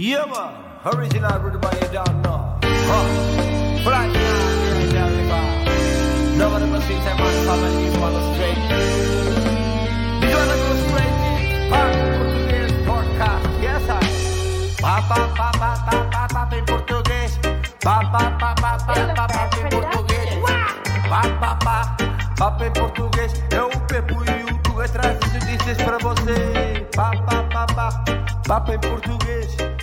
Yeah, man. Original by you down now. Huh. Flash now, yeah, down the bar. Nobody but six and one family is one straight. This one goes straight. Papo Português Podcast. Yes, I. Pa, pa, pa, pa, pa, pa, pa, em português. Pa, pa, pa, pa, pa, pa, pa, em português. Pa, pa, pa, em português. É o Pepo e o Tu traz você. Pa, pa, pa, pa. Pa, pa, pa, pa, pa, pa, em português.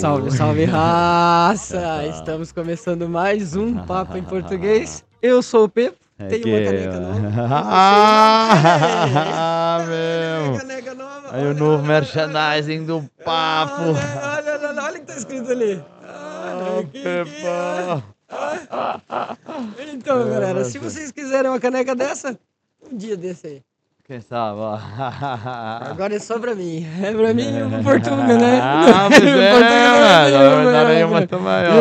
Salve, salve raça! Estamos começando mais um Papo em Português. Eu sou o Pepo, tenho uma caneca nova. Ah, Tem meu! caneca nova. Aí o novo olha, merchandising do papo. Olha, olha, olha, olha o que tá escrito ali. Que- que Pepa. é. Então, É, galera, mas- se vocês quiserem uma caneca dessa, um dia desse aí. Ó. Agora é só pra mim. É pra mim e pro Portuga, né? Ah, mas é, Portuga, aí né? uma.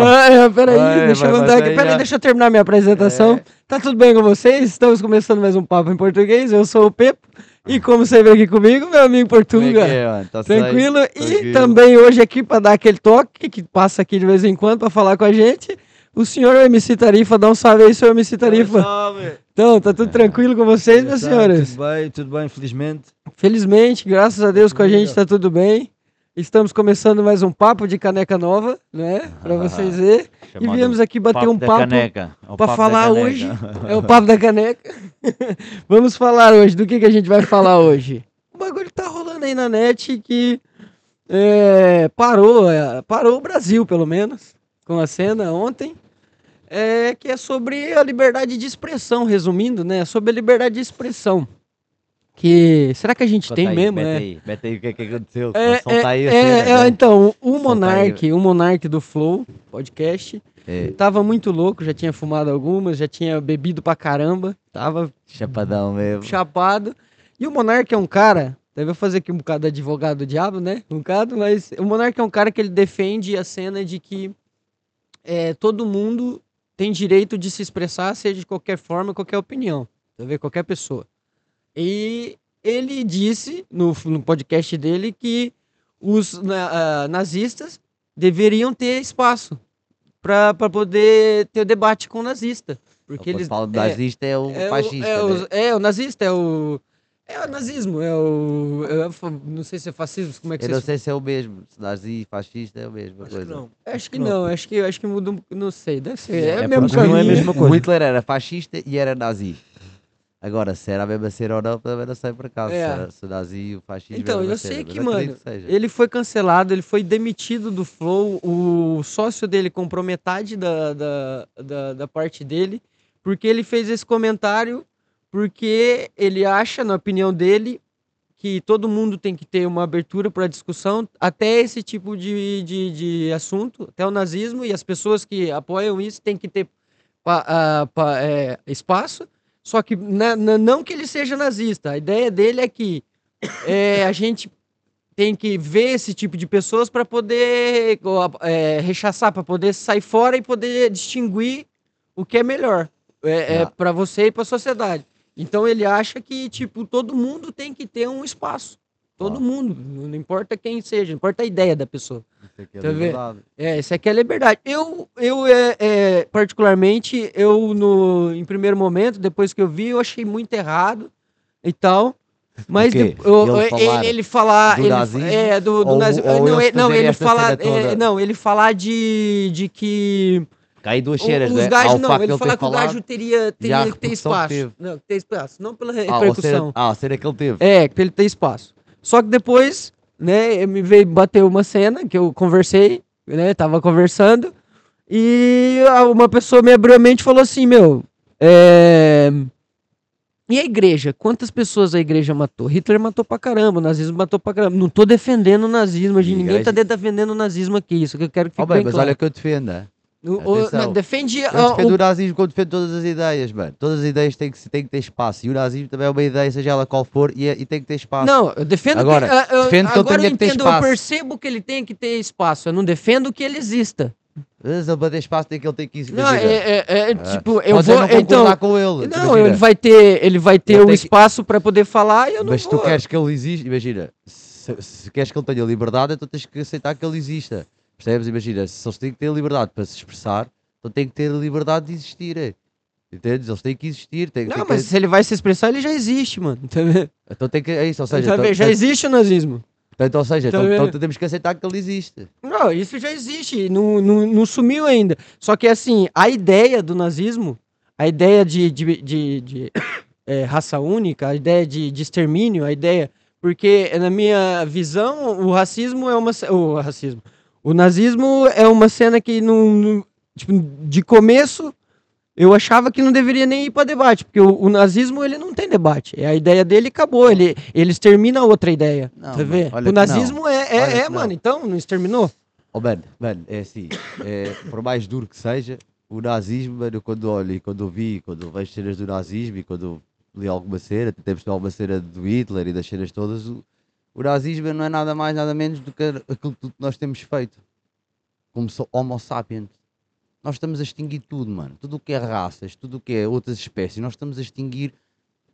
Ah, é, peraí, Vai, deixa eu mandar aqui. Peraí, deixa eu terminar minha apresentação. É. Tá tudo bem com vocês? Estamos começando mais um papo em português. Eu sou o Pepo. E como sempre aqui comigo, meu amigo Como é Portuga. que é, mano? Tá Tranquilo? E Tranquilo. também hoje aqui para dar aquele toque, que passa aqui de vez em quando para falar com a gente, o senhor MC Tarifa. Dá um salve aí, senhor MC Tarifa. Salve! Então, tá tudo tranquilo com vocês, meus Tá, senhores? Tudo bem, tudo bem, felizmente. Felizmente, graças a Deus com a gente tá tudo bem. Estamos começando mais um papo de caneca nova, né? Para vocês verem. E Chamado viemos aqui bater um papo. É para falar hoje. É o papo da caneca. Vamos falar hoje. Do que, que a gente vai falar hoje? O bagulho tá rolando aí na net que é, parou, é, parou o Brasil, pelo menos, com a cena ontem. É, que é sobre a liberdade de expressão, resumindo, né? Sobre a liberdade de expressão. Que. Será que a gente Conta tem aí, mesmo, mete né? aí, mete aí o que é que aconteceu. É, Solta aí é, é, é, né? então, o Monark, o Monark do Flow podcast, É, tava muito louco, já tinha fumado algumas, já tinha bebido pra caramba, tava chapadão mesmo. chapado. E o Monark é um cara, deve fazer aqui um bocado de advogado do diabo, né? Um bocado, mas o Monark é um cara que ele defende a cena de que é, todo mundo tem direito de se expressar, seja de qualquer forma, qualquer opinião, tá? Qualquer pessoa. E ele disse no, no podcast dele que os ah, nazistas deveriam ter espaço para poder ter debate com o nazista. Porque Quando eles do é, nazista é o é, fascista. o, é, né? o, é o nazista, é o. É o nazismo, é o. é o não sei se é fascismo, como é que Eu não vocês. sei se é o mesmo. Se nazi e fascista é o mesmo. Acho que coisa. não. Acho que não, acho que, acho que muda um. Não sei, deve ser. É, É o mesmo porque caminho. não é a mesma O coisa. Hitler era fascista e era nazi. Agora, se era a ser ou não, também não sei por acaso. É. Se, era, se o nazi e o fascismo Então, era eu a cena, sei mas que, acredito mano, seja. ele foi cancelado, ele foi demitido do Flow, o sócio dele comprou metade da, da, da, da parte dele, porque ele fez esse comentário, porque ele acha, na opinião dele, que todo mundo tem que ter uma abertura para discussão, até esse tipo de, de, de assunto, até o nazismo, e as pessoas que apoiam isso têm que ter pa- pa- é, espaço, só que na- na- não que ele seja nazista, a ideia dele é que é, a gente tem que ver esse tipo de pessoas para poder é, rechaçar, para poder sair fora e poder distinguir o que é melhor é, é, Ah. para você e para a sociedade. Então ele acha que tipo todo mundo tem que ter um espaço, todo Ah. mundo, não importa quem seja, não importa a ideia da pessoa. Isso aqui é tá vendo? liberdade. É, isso aqui é liberdade. Eu, eu é, é, particularmente, eu no, em primeiro momento, depois que eu vi, eu achei muito errado e tal. Mas de- eu- Ele ele, falar ele falar. do ele, nazismo? é, do, do Ou- nazismo. ou não, ele, não, ele falar. toda? é, não, ele falar de, de que. Cai duas cheiras, os né? gajos, não, ele falar que o gajo teria, a teria que ter que espaço. teve. Não, que ter espaço. Não pela Ah, repercussão. ah, a cena que ele teve. É, pra ele ter espaço. Só que depois, né, me veio bater uma cena que eu conversei, né, tava conversando, e a- uma pessoa me abriu a mente e falou assim, meu, é... E a igreja? Quantas pessoas a igreja matou? Hitler matou pra caramba, o nazismo matou pra caramba. Não tô defendendo o nazismo, gente, E ninguém tá defendendo o nazismo aqui, isso que eu quero que fique bem mas claro. olha que eu defendo, né? O- o- atenção. não, defende... Eu defendo o- o nazismo quando defendo todas as ideias, mano. Todas as ideias têm que, têm que ter espaço. E o nazismo também é uma ideia, seja ela qual for, e, é- e tem que ter espaço. Não, eu defendo Agora, que, ah, eu, defendo que ele agora eu tenha que ter entendo, eu espaço. percebo que ele tem que ter espaço, eu não defendo que ele exista. Mas ele para ter espaço tem que ele tem que Não, imagina, é, é- é, tipo, eu Pode vou. não Então, com ele. não, imagina. ele vai ter, ele vai ter Ele o tem que- espaço pra poder falar e eu não Mas vou. tu queres que ele exista, imagina, se se, se queres que ele tenha liberdade, então tens que aceitar que ele exista. Percebes? Imagina, se eles têm que ter liberdade para se expressar, então têm que ter liberdade de existir. é. Entendes? Eles têm que existir. Têm, Não, têm mas que, se ele vai se expressar, ele já existe, mano. Tá? Então tem que. É isso, ou seja, Tá então, já existe o nazismo. então, ou seja Tá então, então temos que aceitar que ele existe. Não, isso já existe, não, não, não sumiu ainda. Só que assim, a ideia do nazismo, a ideia de, de, de, de, eh, raça única, a ideia de, de extermínio, a ideia. Porque na minha visão, o racismo é uma. O racismo. O nazismo é uma cena que não. não- tipo, de começo. Eu achava que não deveria nem ir para debate, porque o, o nazismo ele não tem debate. É a ideia dele acabou. Ele, ele extermina outra ideia. Não, tá vendo? olha O nazismo é, é, Olha é não. mano. Então, não exterminou? Oh, mano, mano, é assim, é, por mais duro que seja, o nazismo, mano, quando olho quando vi, quando vejo cenas do nazismo e quando li alguma cena, perceber alguma cena do Hitler e das cenas todas, o, o nazismo não é nada mais, nada menos do que aquilo que nós temos feito. Como Homo sapiens. Nós estamos a extinguir tudo, mano. Tudo o que é raças, tudo o que é outras espécies, nós estamos a extinguir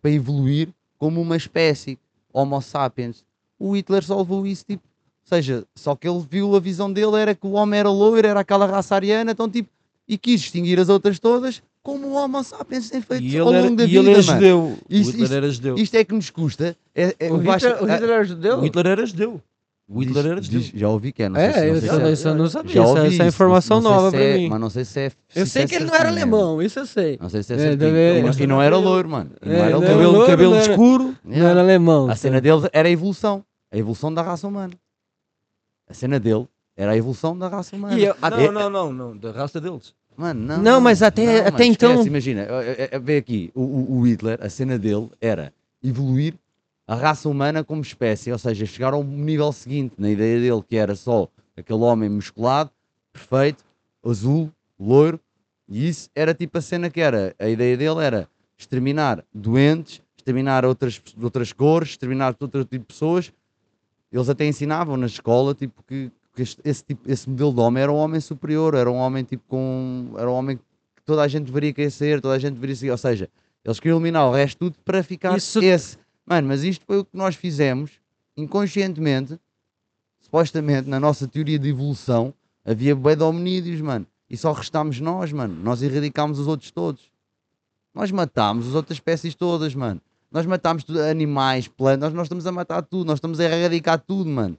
para evoluir como uma espécie. Homo sapiens. O Hitler só levou isso, tipo, ou seja, só que ele viu a visão dele era que o homem era loiro, era aquela raça ariana, então tipo, e quis extinguir as outras todas, como o Homo sapiens tem feito E ao ele, era, longo da e vida, ele é mano. judeu. Isto- o Hitler isto- era judeu. Isto é que nos custa. É, é, O Hitler, o Hitler era judeu? O Hitler era judeu. O Hitler era diz- judeu. diz- já ouvi que é, não sei se, É, não eu sei se é. isso eu não sabia. Já Essa, ouvi essa isso, é informação nova pra é- mim. Mas não sei se é. Eu se sei é que ele não era alemão, isso eu sei. Não sei se é É, certinho. também- E não- e não era loiro, mano. E não É, era não loiro. era Cabelo, cabelo não era- escuro. Não era alemão. A cena dele era a evolução. A evolução da raça humana. A cena dele era a evolução da raça humana. E eu- Não, não, não, não, da raça deles. Mano, não, Não, mas até- não, até mano, então- esquece, Imagina, vê aqui, o, o- o Hitler, a cena dele era evoluir a raça humana como espécie, ou seja, chegar ao nível seguinte, na ideia dele, que era só aquele homem musculado, perfeito, azul, loiro, e isso era tipo a cena que era. A ideia dele era exterminar doentes, exterminar outras, outras cores, exterminar outro tipo de pessoas. Eles até ensinavam na escola tipo, que, que este- esse, tipo, esse modelo de homem era um homem superior, era um homem tipo com. Era um homem que toda a gente deveria querer ser, toda a gente deveria seguir. Ou seja, eles queriam eliminar o resto tudo para ficar Isso- esse. Mano, mas isto foi o que nós fizemos inconscientemente, supostamente, na nossa teoria de evolução, havia bué de hominídeos, mano. E só restámos nós, mano. Nós erradicámos os outros todos. Nós matámos as outras espécies todas, mano. Nós matámos animais, plantas, nós, nós estamos a matar tudo, nós estamos a erradicar tudo, mano.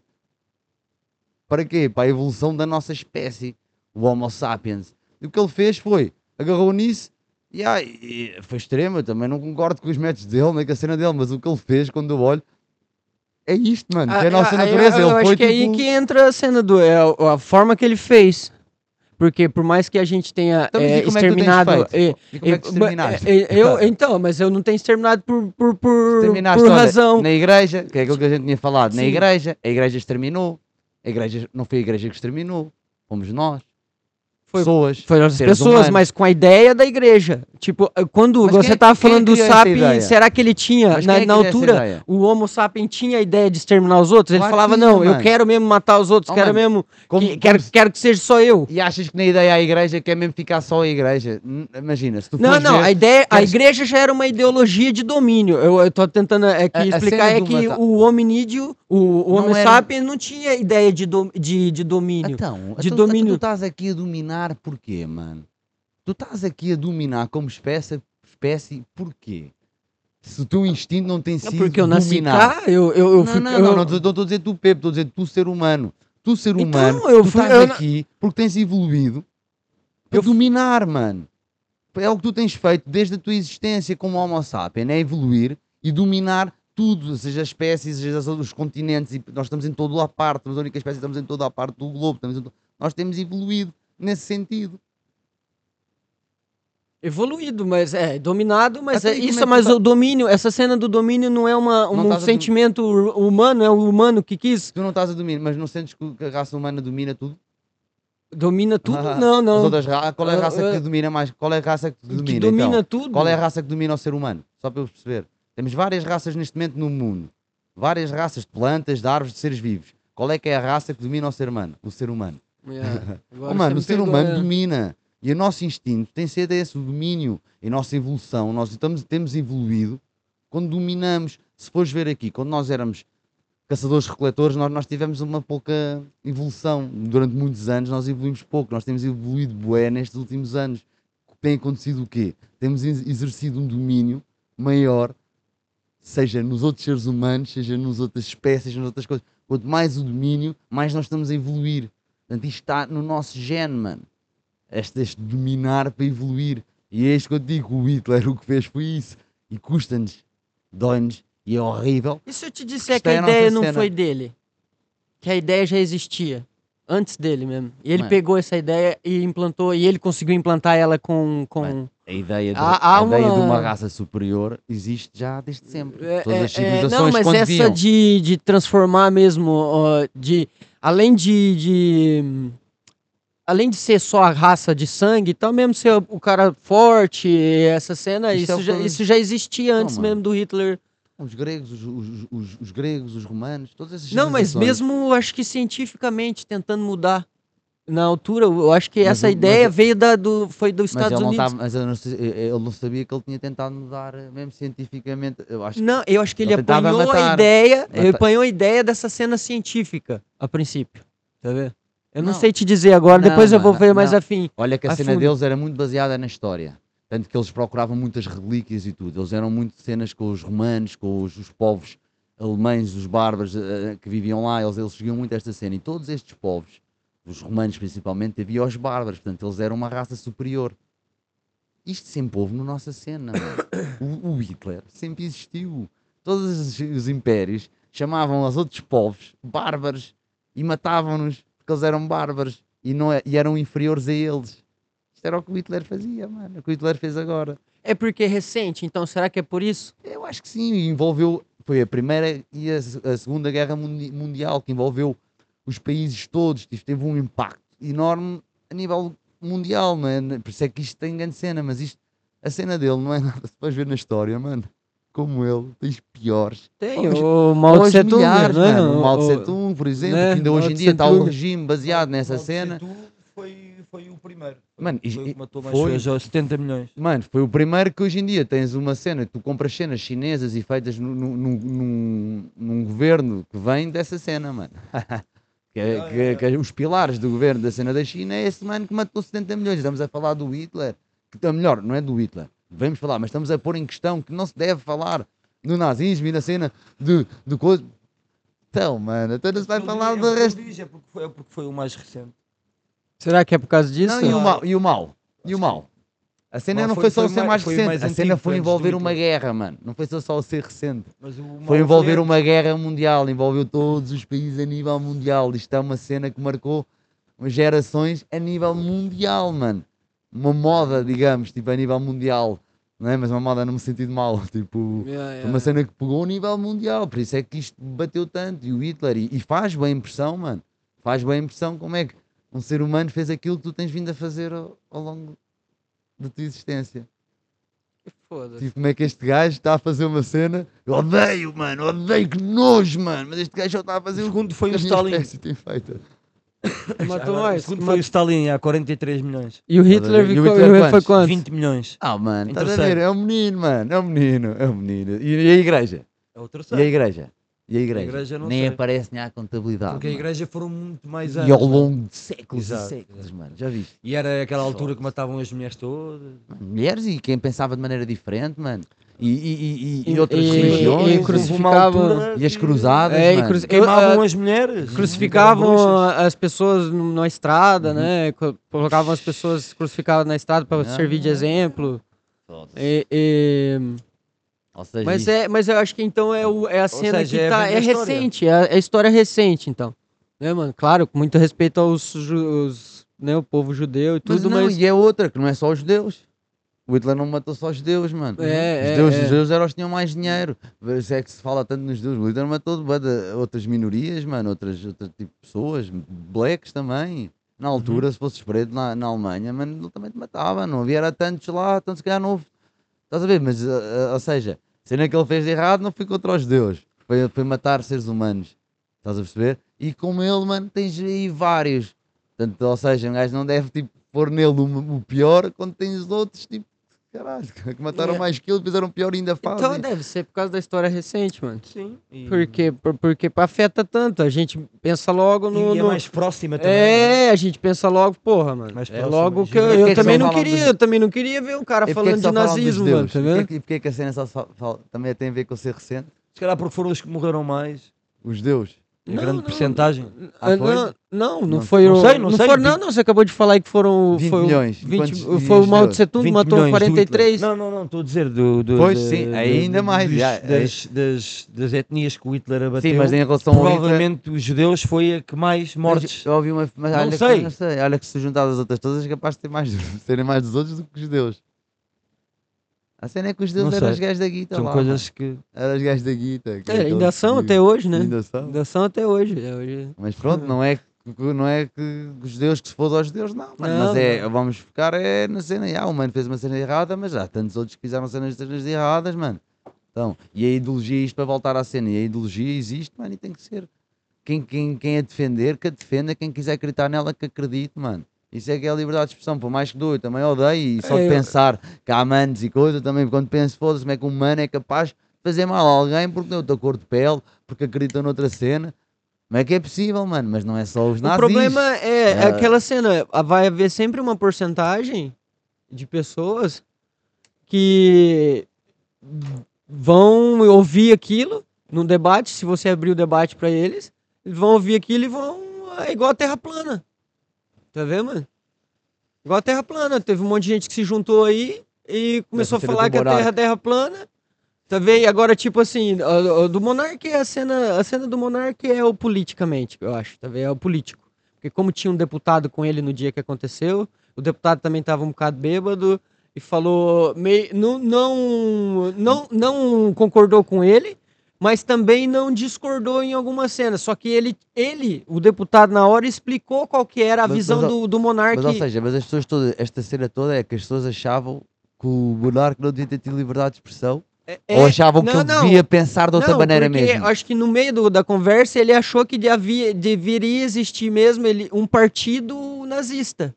Para quê? Para a evolução da nossa espécie, o Homo sapiens. E o que ele fez foi, agarrou nisso e, ah, e foi extremo. Eu também não concordo com os métodos dele, nem com a cena dele, mas o que ele fez quando eu olho é isto, mano. que é a nossa Ah, natureza. Eu, eu ele acho que é aí tipo- que entra a cena do. É a, a forma que ele fez. Porque por mais que a gente tenha Então, é, é exterminado. é, eu, então, mas eu não tenho exterminado por, por, por, por olha, razão. Na igreja, que é aquilo que a gente tinha falado, na Sim. igreja, a igreja exterminou. A igreja não foi a igreja que exterminou, fomos nós. Foi- Pessoas. Foram as pessoas, humanos. mas com a ideia da igreja. Tipo, quando Mas você quem- tava falando do Sapiens, será que ele tinha, Mas na, é na altura, o Homo Sapiens tinha a ideia de exterminar os outros? Ele falava, tinha, não, eu mano. quero mesmo matar os outros, Oh, quero mano, mesmo, Como- que, quero, se- quero que seja só eu. E achas que na ideia a igreja quer mesmo ficar só a igreja? Imagina, se tu Não, não, ver- a ideia, a igreja já era uma ideologia de domínio. Eu, eu tô tentando aqui A- a explicar cena é do que o hominídeo, o, o Homo era- sapiens não tinha ideia de, dom- de, de domínio. Então, de então, domínio. tu estás aqui a dominar porquê, mano? Tu estás aqui a dominar como espécie, espécie porquê? Se o teu instinto não tem sido porque eu nasci cá, eu, eu, eu não, fui. não, eu- não, não, estou a dizer tu, Pepe, estou a dizer tu, ser humano. Tu, ser Então, humano, eu tu fui- estás eu não- aqui porque tens evoluído para Eu dominar, mano. É o que tu tens feito desde a tua existência como Homo sapiens, é evoluir e dominar tudo, seja as espécies, seja os continentes, nós estamos em toda a parte, somos a única espécie, estamos em toda a parte do globo, estamos em to- nós temos evoluído nesse sentido. Evoluído, mas é dominado, mas é aí, isso, é mas tá- o domínio, essa cena do domínio não é uma, um a sentimento hu- humano, é o humano que quis. Tu não estás a dominar, mas não sentes que a raça humana domina tudo? Domina tudo? Ah, não, não. outras ra- qual é a Ah, raça ah, que domina mais? Qual é a raça que domina? que domina então? tudo. Qual é a raça que domina o ser humano? Só para eu perceber. Temos várias raças neste momento no mundo. Várias raças de plantas, de árvores, de seres vivos. Qual é que é a raça que domina o ser humano? O ser humano. Yeah, agora Oh, mano, o ser humano é. domina. E o nosso instinto tem sido esse, domínio. E nossa evolução, nós estamos, temos evoluído quando dominamos. Se fores ver aqui, quando nós éramos caçadores-recoletores, nós, nós tivemos uma pouca evolução. Durante muitos anos nós evoluímos pouco, nós temos evoluído bué nestes últimos anos. Tem acontecido o quê? Temos ex- exercido um domínio maior, seja nos outros seres humanos, seja nas outras espécies, nas outras coisas. Quanto mais o domínio, mais nós estamos a evoluir. Portanto, isto está no nosso gene, mano. Este, este dominar para evoluir. E é isto que eu digo, o Hitler o que fez foi isso. E custa-nos, dói-nos, e é horrível. E se eu te disser que a é ideia não cena. foi dele? Que a ideia já existia. Antes dele mesmo. E ele Mano. pegou essa ideia e implantou, e ele conseguiu implantar ela com. com... Mano, A ideia, de, Há- há a ideia de uma- uma raça superior existe já desde sempre. É, Todas é, as é, civilizações não, mas essa de, de transformar mesmo, ó, de além de, de além de ser só a raça de sangue, então mesmo ser o cara forte, essa cena, Isso isso, é já, que isso já existia antes mano. mesmo do Hitler. Os gregos, os, os, os- os gregos, os romanos, todas essas Não, mas mesmo acho que cientificamente tentando mudar. Na altura, eu acho que Mas essa o- ideia mas- veio da, do, foi dos Mas Estados ele não, Unidos. estava, mas eu não sei- ele não sabia que ele tinha tentado mudar, eh, mesmo cientificamente. Eu acho Não, eu acho que ele Ele apanhou a matar. ideia, ele Mata- apanhou a ideia dessa cena científica, a princípio. Tá vendo? Eu não, Não. sei te dizer agora, Não, depois eu vou ver mais afim. Olha que a, a cena fundo. deles era muito baseada na história. Tanto que eles procuravam muitas relíquias e tudo. Eles eram muito cenas com os romanos, com os, os povos alemães, os bárbaros eh, que viviam lá. Eles, eles seguiam muito esta cena. E todos estes povos, os romanos principalmente, havia os bárbaros. Portanto, eles eram uma raça superior. Isto sempre houve na nossa cena. o, o Hitler sempre existiu. Todos os, os impérios chamavam aos outros povos bárbaros e matavam-nos porque eles eram bárbaros e, não, é- e eram inferiores a eles. Isto era o que o Hitler fazia, mano. O que o Hitler fez agora. É porque é recente, então será que é por isso? Eu acho que sim, envolveu. Foi a primeira e a, a segunda guerra mundi- mundial que envolveu os países todos. Isto teve um impacto enorme a nível mundial, não é? Por isso é que isto tem grande cena, mas isto, a cena dele não é nada. Se vais ver na história, mano, como ele, tens piores. Tem Hoje- o Mao Tse Tung, não é? O Mao Tse Tung, por exemplo, né? que ainda hoje em dia está o regime baseado nessa cena. Foi, foi o primeiro. Mano, foi e- matou mais foi. aos 70 milhões. Mano, foi o primeiro que hoje em dia tens uma cena, tu compras cenas chinesas e feitas num, num, num- num- governo que vem dessa cena, mano. que, é- que- yeah, que é os pilares do governo da cena da China é esse mano que matou 70 milhões. Estamos a falar do Hitler, que está melhor, não é do Hitler, vamos falar, mas estamos a pôr em questão que não se deve falar no nazismo e na cena de, de coisa. Então, mano, então não se vai falar do porque resto. É porque, foi, é porque foi o mais recente. Será que é por causa disso? Não, e o mal? E o mal? E o mal? A cena Mal não foi- foi, só foi ser mais- mais recente, mais a cena foi envolver uma guerra, mano. Não foi só só ser recente. O Foi envolver uma guerra mundial, envolveu todos os países a nível mundial. Isto é uma cena que marcou gerações a nível mundial, mano. Uma moda, digamos, tipo a nível mundial. Não é? Mas uma moda no sentido mau. Tipo, Yeah, foi yeah. uma cena que pegou a nível mundial. Por isso é que isto bateu tanto. E o Hitler, e, e faz bem impressão, mano. Faz bem impressão como é que um ser humano fez aquilo que tu tens vindo a fazer ao, ao longo da tua existência. Foda-se. Tipo, como é que este gajo está a fazer uma cena? Eu odeio, mano, odeio, que nojo, mano. Mas este gajo só está a fazer O o segundo foi que o Stalin. tem feito. Matou mais. O segundo foi o Stalin, há 43 milhões. E o Hitler, E o Hitler foi quantos? quanto? 20 milhões. Ah, mano, estás a ver? terceiro. É um menino, mano, é um menino, é um menino. E, e a igreja? É o E a terceiro. igreja? E a igreja? igreja não Nem sei. aparece nem à contabilidade. Porque a mano. igreja foram muito mais anos. E ao longo de séculos Exato, e séculos, mano. Já viste? E era aquela altura que matavam as mulheres todas. Mulheres e quem pensava de maneira diferente, mano. E, e, e, e, outras religiões. e crucificavam- E as cruzadas, É, mano. cruci- Queimavam as mulheres. Crucificavam as pessoas na estrada, né? Co- Colocavam as pessoas crucificadas na estrada para servir de é. exemplo. E- seja, Mas, é, mas eu acho que então é, o, é a cena seja, que é tá. É a história. recente, é é história recente, então. Né, mano? Claro, com muito respeito aos os, né, o povo judeu e Mas tudo, não, mas. e é outra, que não é só os judeus. O Hitler não matou só os judeus, mano. É, os é, judeus, é. os judeus eram os que tinham mais dinheiro. Se é que se fala tanto nos judeus. O Hitler matou outras minorias, mano, outras, outras tipo de pessoas, blacks também. Na altura, se fosses preto na, na Alemanha, mano, ele também te matava. Não havia era tantos lá, tantos que calhar não houve. Estás a ver? Mas, ah, ou seja, cena que ele fez de errado não foi contra os judeus. Foi, foi matar seres humanos. Estás a perceber? E como ele, mano, tens aí vários. Portanto, ou seja, um gajo não deve tipo, pôr nele o, o pior quando tens outros tipo, caralho. Que mataram É. mais que ele, fizeram pior e ainda fazem. Então deve ser por causa da história recente, mano. Sim. E, Porque, por, porque afeta tanto. A gente pensa logo no. e é no- mais próxima também. né? É, a gente pensa logo, porra, mano. Mais é logo que eu, Por que eu que também só não falam queria, dos- eu também não queria ver um cara falando que de só falam dos nazismo, mano, tá vendo? que- E porquê que a cena só se fala, fala- também tem a ver com ser recente? Se calhar porque foram os que morreram mais. Os deuses. Em Não, grande não, porcentagem. Ah, foi? não, não, não Não- foi não o. sei, não sei, foram- não, vi- não, você acabou de falar aí que foram. 20 foi, o- milhões. 20 Quantos foi o? Mao Tse Tung, 20 matou milhões de 43. Hitler. Não, não, não, estou a dizer do, do, Pois, de- sim, de- ainda de- mais, dos- já, das, das, das etnias que o Hitler abateu. Sim, mas em relação ao Hitler... provavelmente os judeus foi a que mais mortes. Mas Eu ouvi uma... Mas Não olha, sei. Que, não sei. Olha que se juntar as outras todas é capaz de ter mais, serem mais dos outros do que os judeus. A cena é que os Não eram os gajos da guita São lá, coisas que. mano. Eram os gajos da guita. que É, ainda são até hoje, né? Ainda são. Ainda são até hoje. é, hoje. Mas pronto, não é, que- não é que os judeus que se foda aos judeus, não. mano. Não, mas é, vamos ficar é, na cena. Ah, o mano fez uma cena errada, mas há tantos outros que fizeram cenas, cenas erradas, mano. Então, e a ideologia, isto para voltar à cena, e a ideologia existe, mano, e tem que ser. Quem, quem, quem a defender, que a defenda, quem quiser acreditar nela, que acredite, mano. Isso é que é a liberdade de expressão, por mais que doe, também odeio, e só É, de eu- pensar que há manos e coisas, também quando penso, foda-se, como é que um mano é capaz de fazer mal a alguém porque tem outra cor de pele, porque acredita noutra cena. Como é que é possível, mano? Mas não é só os O nazis. problema é, é aquela cena, ah, vai haver sempre uma porcentagem de pessoas que vão ouvir aquilo no debate, se você abrir o debate pra eles, eles vão ouvir aquilo e vão. É igual a Terra plana. Tá vendo, mano? Igual a Terra plana. Teve um monte de gente que se juntou aí e começou a falar que a Terra é. Terra plana. Tá vendo? E agora, tipo assim, do Monark, a cena, a cena do Monark é o politicamente, eu acho, tá vendo? É o político. Porque como tinha um deputado com ele no dia que aconteceu, o deputado também tava um bocado bêbado e falou, meio, não, não, não, não concordou com ele, mas também não discordou em alguma cena. Só que ele, ele, o deputado na hora, explicou qual que era a Mas- visão mas, do, do Monark. Mas, ou seja, mas as pessoas todas, esta cena toda é que as pessoas achavam que o monarca não devia ter tido liberdade de expressão É- ou achavam não, que ele devia pensar de outra Não, maneira mesmo. Acho que no meio do- da conversa ele achou que devia, deveria existir mesmo ele, um partido nazista.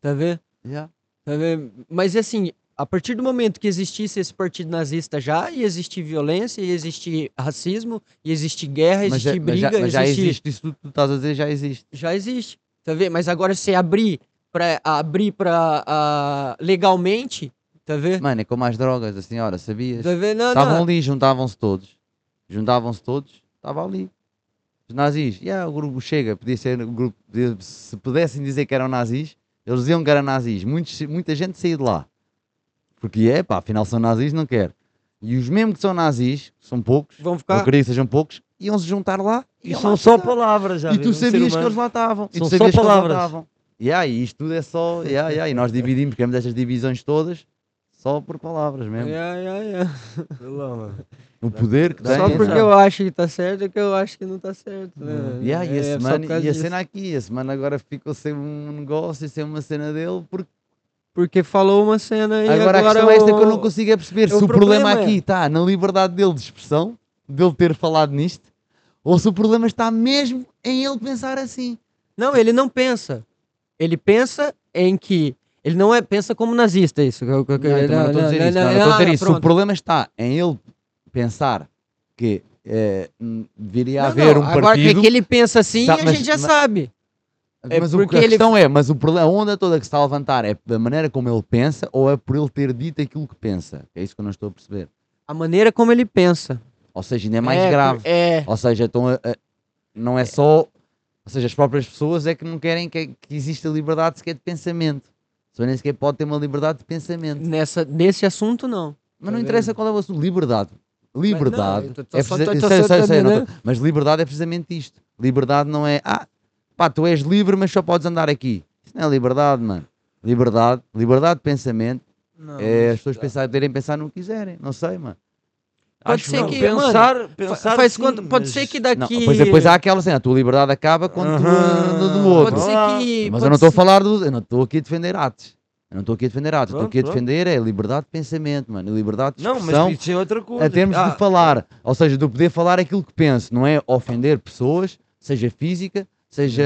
Tá vendo? Yeah. Tá vendo? Mas assim, a partir do momento que existisse esse partido nazista já, ia existir violência, ia existir racismo, ia existir guerra, ia Mas, já, existir mas, já, briga, mas já existir- existe isso tudo tu estás a dizer, já existe. já existe. Tá vendo? Mas agora se abrir para abrir para legalmente, tá vendo? Mano, é como as drogas, assim, ora, sabias? Tá vendo? Não, Estavam ali, juntavam-se todos. Juntavam-se todos, estava ali. Os nazis, yeah, o grupo chega, podia ser o grupo, se pudessem dizer que eram nazis, eles diziam que eram nazis. Muitos, muita gente saiu de lá. Porque é, pá, afinal são nazis, não quer. E os mesmos que são nazis, são poucos, Vão eu ficar queria que sejam poucos, iam se juntar lá. E iam são lá só palavras, já E tu sabias que eles lá estavam. E tu São sabias só que eles lá palavras. estavam. Yeah, e isto tudo é só. Yeah, yeah, e nós dividimos, queremos estas divisões todas só por palavras mesmo. Yeah, yeah, yeah. O poder que tem. Só é porque eu acho que tá certo é que eu acho que não tá certo. Né? Yeah, e, a É só semana, e a cena aqui, a semana agora ficou sem um negócio e sem uma cena dele, porque Porque falou uma cena e agora, agora, a questão é esta que eu não consigo é perceber o se o problema, problema é- aqui está na liberdade dele de expressão, dele ter falado nisto, ou se o problema está mesmo em ele pensar assim. Não, ele não pensa. Ele pensa em que. Ele não é pensa como nazista, isso. que eu- eu- Não, também não estou a dizer isso, não, a dizer isso. O problema está em ele pensar que hum, deveria Não, haver não, um Agora partido. que, que ele pensa assim, Sabe, a mas- gente já mas- sabe. É mas o que a ele- questão é, mas o problema, a onda toda que se está a levantar é da maneira como ele pensa ou é por ele ter dito aquilo que pensa? É isso que eu não estou a perceber. A maneira como ele pensa. Ou seja, ainda é mais É, grave. É. Ou seja, a- não é só. Ou seja, as próprias pessoas é que não querem que, que exista liberdade sequer de pensamento. Só nem sequer pode ter uma liberdade de pensamento. Nessa, nesse assunto, não. Mas não Tá interessa vendo? qual é o assunto. Liberdade. Liberdade. tô- tô é precisa- não tô- mas liberdade é precisamente isto. Liberdade não é. Ah, pá, tu és livre, mas só podes andar aqui. Isso não é liberdade, mano. Liberdade, liberdade de pensamento Não, é as pessoas pensar, terem pensar no que quiserem. Não sei, mano. Pode Acho ser não. que, pensar, Fa- pensar faz sim, quanto- pode mas- ser que Não, daqui. pois depois há aquela cena, a tua liberdade acaba quando tu Aham. anda do outro. Pode ser que. Mas pode eu não estou a ser- falar do. Eu não estou aqui a defender atos. Eu não estou aqui a defender atos. Estou aqui a defender é liberdade de pensamento, mano. Liberdade de Não, expressão mas isso é outra coisa. a termos Ah, de falar. Ou seja, de poder falar aquilo que penso. Não é ofender pessoas, seja física, seja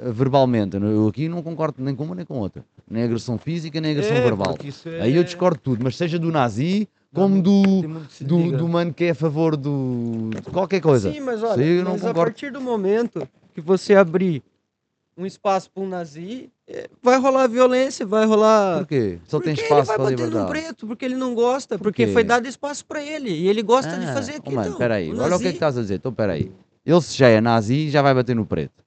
verbalmente. Eu aqui não concordo nem com uma nem com outra. Nem agressão física, nem agressão É, verbal. é- Aí eu discordo de tudo, mas seja do nazi, como do, Tem do, do mano que é a favor do, de qualquer coisa. Sim, mas olha, não mas a partir do momento que você abrir um espaço para um nazi, eh, vai rolar violência, vai rolar. Por quê? Só tem Porque espaço ele para vai bater no liberdade. preto, porque ele não gosta, Por porque foi dado espaço para ele e ele gosta de Ah, fazer oh, aquilo. mano, então, peraí, olha o que é que estás a dizer. Então, peraí. Ele se já é nazi, já vai bater no preto.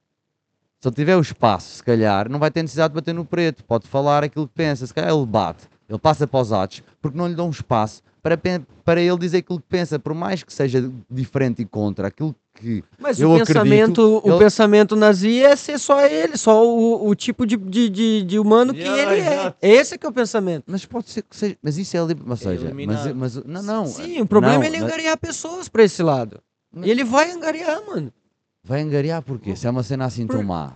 Se ele tiver o espaço, se calhar, não vai ter necessidade de bater no preto. Pode falar aquilo que pensa. Se calhar ele bate, ele passa para os atos, porque não lhe dão espaço para, para ele dizer aquilo que pensa, por mais que seja diferente e contra aquilo que. Mas eu o acredito, pensamento, o ele- pensamento nazi é ser só ele, só o, o tipo de, de, de, de humano que Yeah, ele é. Esse é que é o pensamento. Mas pode ser que seja. Mas isso é. li- Ou seja, mas, mas. Não, não. Sim, o problema não, é ele mas angariar pessoas para esse lado. Mas- E ele vai angariar, mano. Vai angariar porquê? Se é uma cena assim tão Por- má.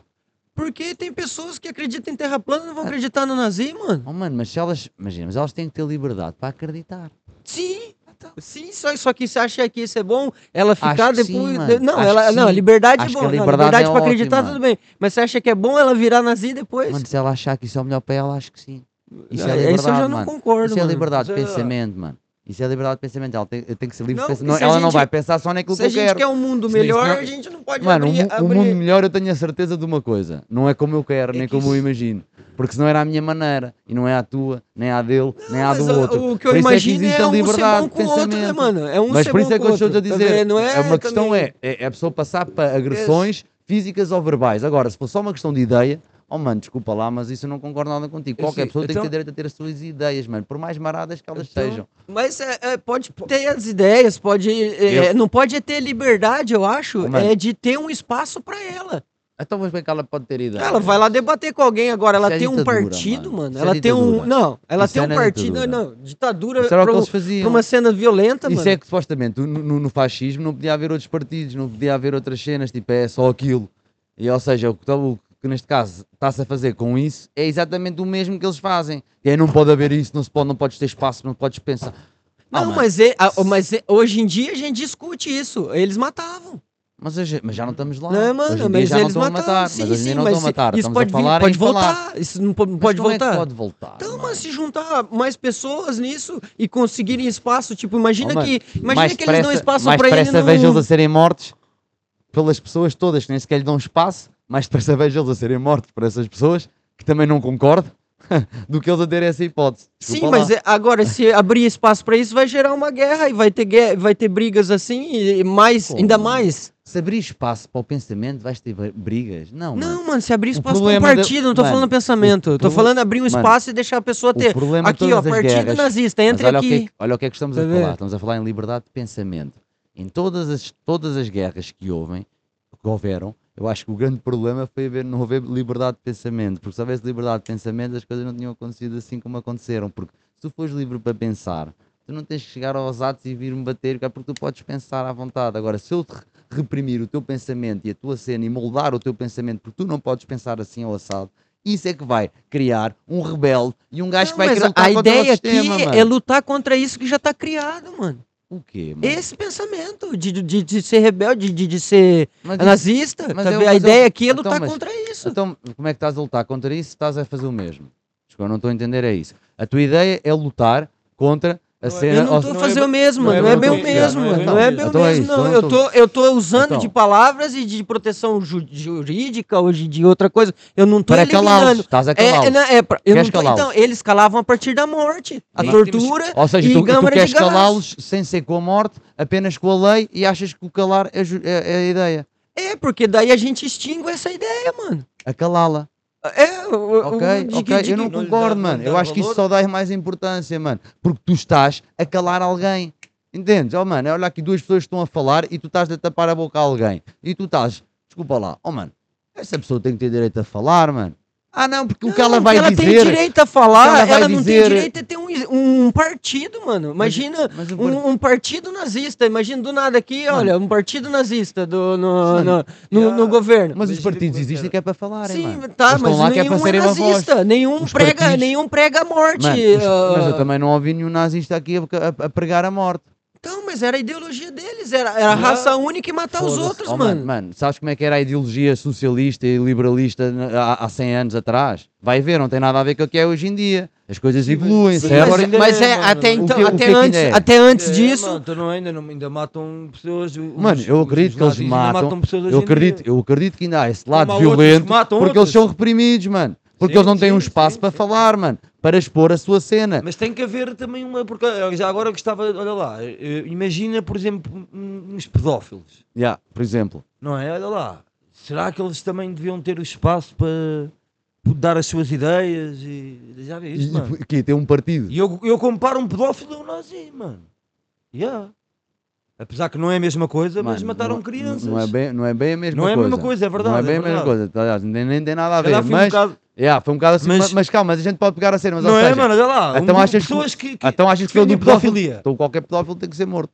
Porque tem pessoas que acreditam em terra plana e não vão acreditar no nazi, mano. Oh, mano, mas se elas. Imagina, mas elas têm que ter liberdade para acreditar. Sim. Sim, só, só que você acha que isso é bom? Ela ficar depois. sim, Não, Acho ela, não, liberdade Acho é bom. a não, liberdade liberdade é pra acreditar, tudo bem. Mas você acha que é bom ela virar nazi depois? Mano, se ela achar que isso é o melhor para ela, acho que sim. Isso é isso liberdade, eu já não mano. concordo. Isso é mano. liberdade de pensamento, mano. Isso é liberdade de pensamento. Ela tem, tem que ser livre Não, de pensamento. Não, se a ela não gente- vai pensar só naquilo Se que a eu gente quero. quer um mundo melhor, não- a gente não pode Mano, abrir, mu- o abrir- mundo melhor eu tenho a certeza de uma coisa. Não é como eu quero, É nem que como eu isso- imagino. Porque senão era a minha maneira. E não é a tua, nem a dele, nem a do outro. O que eu Por isso imagino é, a um ser liberdade bom de com o outro, né, mano? É um Mas ser por bom isso é que eu estou a tá dizer. Não é, uma questão também- é, é, é a pessoa passar para agressões físicas ou verbais. Agora, se for só uma questão de ideia, oh mano, desculpa lá, mas isso eu não concordo nada contigo. Qualquer pessoa tem que então- ter direito a ter as suas ideias, mano. Por mais maradas que elas Então- sejam. Mas é, é, pode ter as ideias, pode. é, Eu- Não pode ter liberdade, eu acho, mano. é de ter um espaço pra ela. Então, mas bem que ela pode ter ideia. Ela vai lá debater com alguém agora, ela Isso é tem um partido, mano. mano. Isso é Ela tem um. Não, ela Isso tem é um partido. ditadura. Não, ditadura Isso era o que pra, um- pra uma cena violenta, Isso mano. é que supostamente no, no- fascismo não podia haver outros partidos, não podia haver outras cenas, tipo, é só aquilo. E ou seja, o que, tá- o que neste caso está-se a fazer com isso é exatamente o mesmo que eles fazem. E aí não pode haver isso, não se pode, não podes ter espaço, não podes pensar. Não, mano, mas, é, a- mas é- hoje em dia a gente discute isso. Eles matavam. mas, hoje- mas já não estamos lá. Não, hoje mano, em dia mas já não eles estão a matar. sim, mas hoje sim, não estão a matar. Isso Estamos pode, a vir, pode em falar. voltar. Isso não pode, pode é voltar. pode voltar? Então, mano? mas se juntar mais pessoas nisso e conseguirem espaço, tipo, imagina Oh, que. Imagina mais que eles dão espaço mais pra ele depressa no... vejo-los a serem mortos pelas pessoas todas que nem sequer lhe dão espaço, mais depressa vejo-los a serem mortos por essas pessoas que também não concordo do que eles a terem essa hipótese. Sim, Desculpa mas lá. é- agora, se abrir espaço pra isso, vai gerar uma guerra e vai ter, guerra, vai ter brigas assim e mais, Pô, ainda mais. Se abrir espaço para o pensamento, vais ter brigas? Não, mano. Não, mano, se abrir espaço pra um partido, não tô Mano, falando pensamento. o pro- falando abrir um Mano, espaço e deixar a pessoa ter. O problema Aqui, de ó, partido guerras, nazista, Mas entre olha O aqui. que, é que- olha o que é que estamos Tá a a ver? falar. Estamos a falar em liberdade de pensamento. Em todas as, todas as guerras que houve, que houveram, eu acho que o grande problema foi haver, não haver liberdade de pensamento. Porque se houvesse liberdade de pensamento, as coisas não tinham acontecido assim como aconteceram. Porque se tu fores livre para pensar, tu não tens que chegar aos atos e vir-me bater, é porque tu podes pensar à vontade. Agora, se eu reprimir o teu pensamento e a tua cena e moldar o teu pensamento, porque tu não podes pensar assim ao assado, isso é que vai criar um rebelde e um gajo Não, que vai querer a, lutar a contra o ideia aqui sistema, mano. é lutar contra isso que já tá criado, mano. O quê, mano? Esse pensamento de, de, de ser rebelde, de, de ser Mas nazista, mas tá eu- mas a eu- ideia aqui é então, lutar mas- contra isso. Então, como é que estás a lutar contra isso? Estás a fazer o mesmo. Acho que eu não estou a entender é isso. A tua ideia é lutar contra a é- cena. Eu não ou- tô não é fazendo bem- o mesmo, não mano. é Não é bem o mesmo, não é é bem o Então é mesmo, não. então Eu tô, eu tô usando Então. de palavras e de proteção ju- jurídica ou de, de outra coisa. Eu não tô calá-los. eliminando. Estás a É, é, não, é, pra- eu Queres não tô, então, eles calavam a partir da morte. A Sim. tortura Ou seja, e tu, tu câmara queres calá-los sem ser com a morte, apenas com a lei e achas que o calar é, é- é a ideia. É, porque daí a gente extingue essa ideia, mano. A calá-la. É, o, o- Ok, ok. eu não concordo, dá- mano. Eu acho que isso só dá mais importância, mano. Porque tu estás a calar alguém. Entendes? Oh, mano, olha aqui duas pessoas que estão a falar e tu estás a tapar a boca a alguém. E tu estás, desculpa lá, oh, mano, essa pessoa tem que ter direito a falar, mano. Ah, não, porque o que Não, ela vai ela dizer. tem direito a falar, ela ela, não dizer- tem direito a ter um, um partido, mano. Imagina Mas o um, um partido nazista. Imagina do nada aqui, Mano. olha, um partido nazista do, no, no, no, no governo. Mas os partidos é existem que é para falarem, Sim, mano. tá, mas lá que é nenhum é uma voz. nazista. Nenhum Os prega, partidos- nenhum prega a morte. Mano, os- ah, mas eu também não ouvi nenhum nazista aqui a, a- a pregar a morte. Então, mas era a ideologia deles, era, era raça única e matar os outros, Oh, mano. mano, sabes como é que era a ideologia socialista e liberalista há, há 100 anos atrás? Vai ver, não tem nada a ver com o que é hoje em dia. As coisas evoluem, sim, certo? Mas, mas é, é, mano. até, então, que- até, é antes, ainda é? até antes É, disso. mano, então não, ainda, não, ainda matam pessoas. os- Mano, eu acredito que eles matam. hoje Eu acredito, eu acredito que ainda há esse lado violento matam porque eles outros. são reprimidos, mano. Porque Sim, eles não têm um sim, espaço sim, para falar, mano. Para expor a sua cena. Mas tem que haver também uma. Porque já agora gostava. Olha lá, eh, imagina, por exemplo, um- uns pedófilos. Yeah, por exemplo. Não é? Olha lá. Será que eles também deviam ter o espaço para dar as suas ideias? E, já viste, E, mano? e aqui tem um partido. E eu, eu comparo um pedófilo a um nazi, mano. Yeah. Apesar que não é a mesma coisa, mas Mano, mataram não- crianças. Não é, bem, não é bem a mesma Não é a coisa. mesma coisa, é verdade, Não é é bem a mesma coisa. Nem, nem tem nada a ver. fui um Mas, bocado- yeah, foi um bocado assim. Mas- Mas, mas calma, mas a gente pode pegar a cena. Mas, Não ou é, seja, mano? Olha lá. então um- achas que- pessoas que. que Então achas que do pedófilo? pedofilia. Então qualquer pedófilo tem que ser morto.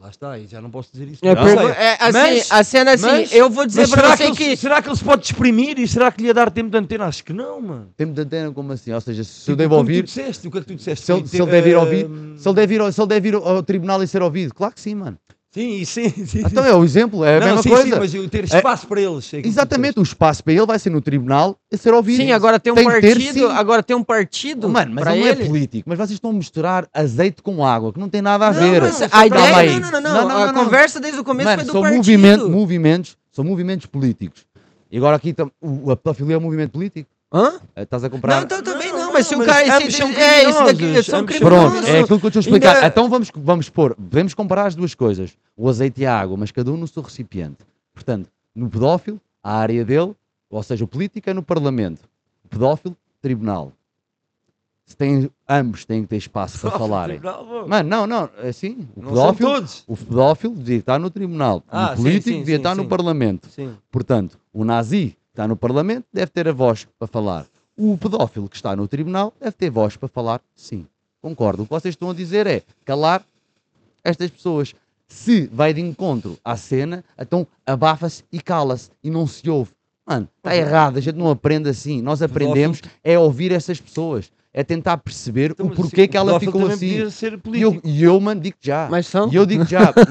Lá está, aí já não posso dizer isso. É, Não é, assim, Mas- a cena assim, mas- eu vou dizer será você que, que. ele, será que ele se pode exprimir e será que lhe ia dar tempo de antena? Acho que não, mano. Tempo de antena como assim? Ou seja, se eu Tipo, devo ouvir, disseste, o que é que tu disseste? se ele, Foi se ele ter, deve ir ouvir, se ele deve ir, ao- se ele deve ir ao tribunal e ser ouvido, claro que sim, mano. Sim, sim, sim. Então é o exemplo, é a não, mesma sim, coisa. sim, mas eu ter espaço para eles. é Exatamente, o espaço para ele vai ser no tribunal a ser ouvido. Sim, agora tem um Tem ter, partido, sim. agora tem um partido Mano, mas pra ele ele. não é político, mas vocês estão a misturar azeite com água, que não tem nada a Não, ver. mas Não, a ideia, aí. não, não, não, não, Não, não, a não, não. conversa desde o começo Mano, foi do são partido. movimento, movimentos, são movimentos políticos. E agora aqui a pedofilia é um movimento político? Hã? Eh, Estás a comprar. Não, então Não, não, não, mas se o cara... ambos esse- são é, isso daqui, criminosos, são. Pronto, é aquilo que eu estou a explicar. Ainda- Então vamos, vamos pôr, podemos comparar as duas coisas, o azeite e a água, mas cada um no seu recipiente. Portanto, no pedófilo, a área dele, ou seja, o político é no Parlamento, o pedófilo, tribunal. Se tem, ambos têm que ter espaço para falarem. Mano, Mano, não, não, é assim, o não pedófilo, o pedófilo devia estar no tribunal, Ah, o sim, político sim, devia sim, estar no sim. Parlamento. Sim. Portanto, o nazi que está no Parlamento deve ter a voz para falar. O pedófilo que está no tribunal deve ter voz para falar, sim. Concordo. O que vocês estão a dizer é calar estas pessoas. Se vai de encontro à cena, então abafa-se e cala-se e não se ouve. Mano, está errado, a gente não aprende assim. Nós aprendemos é ouvir essas pessoas, é tentar perceber Então, o porquê que ela ficou assim. E eu, e eu, mano, digo já. Mas são? E eu digo já.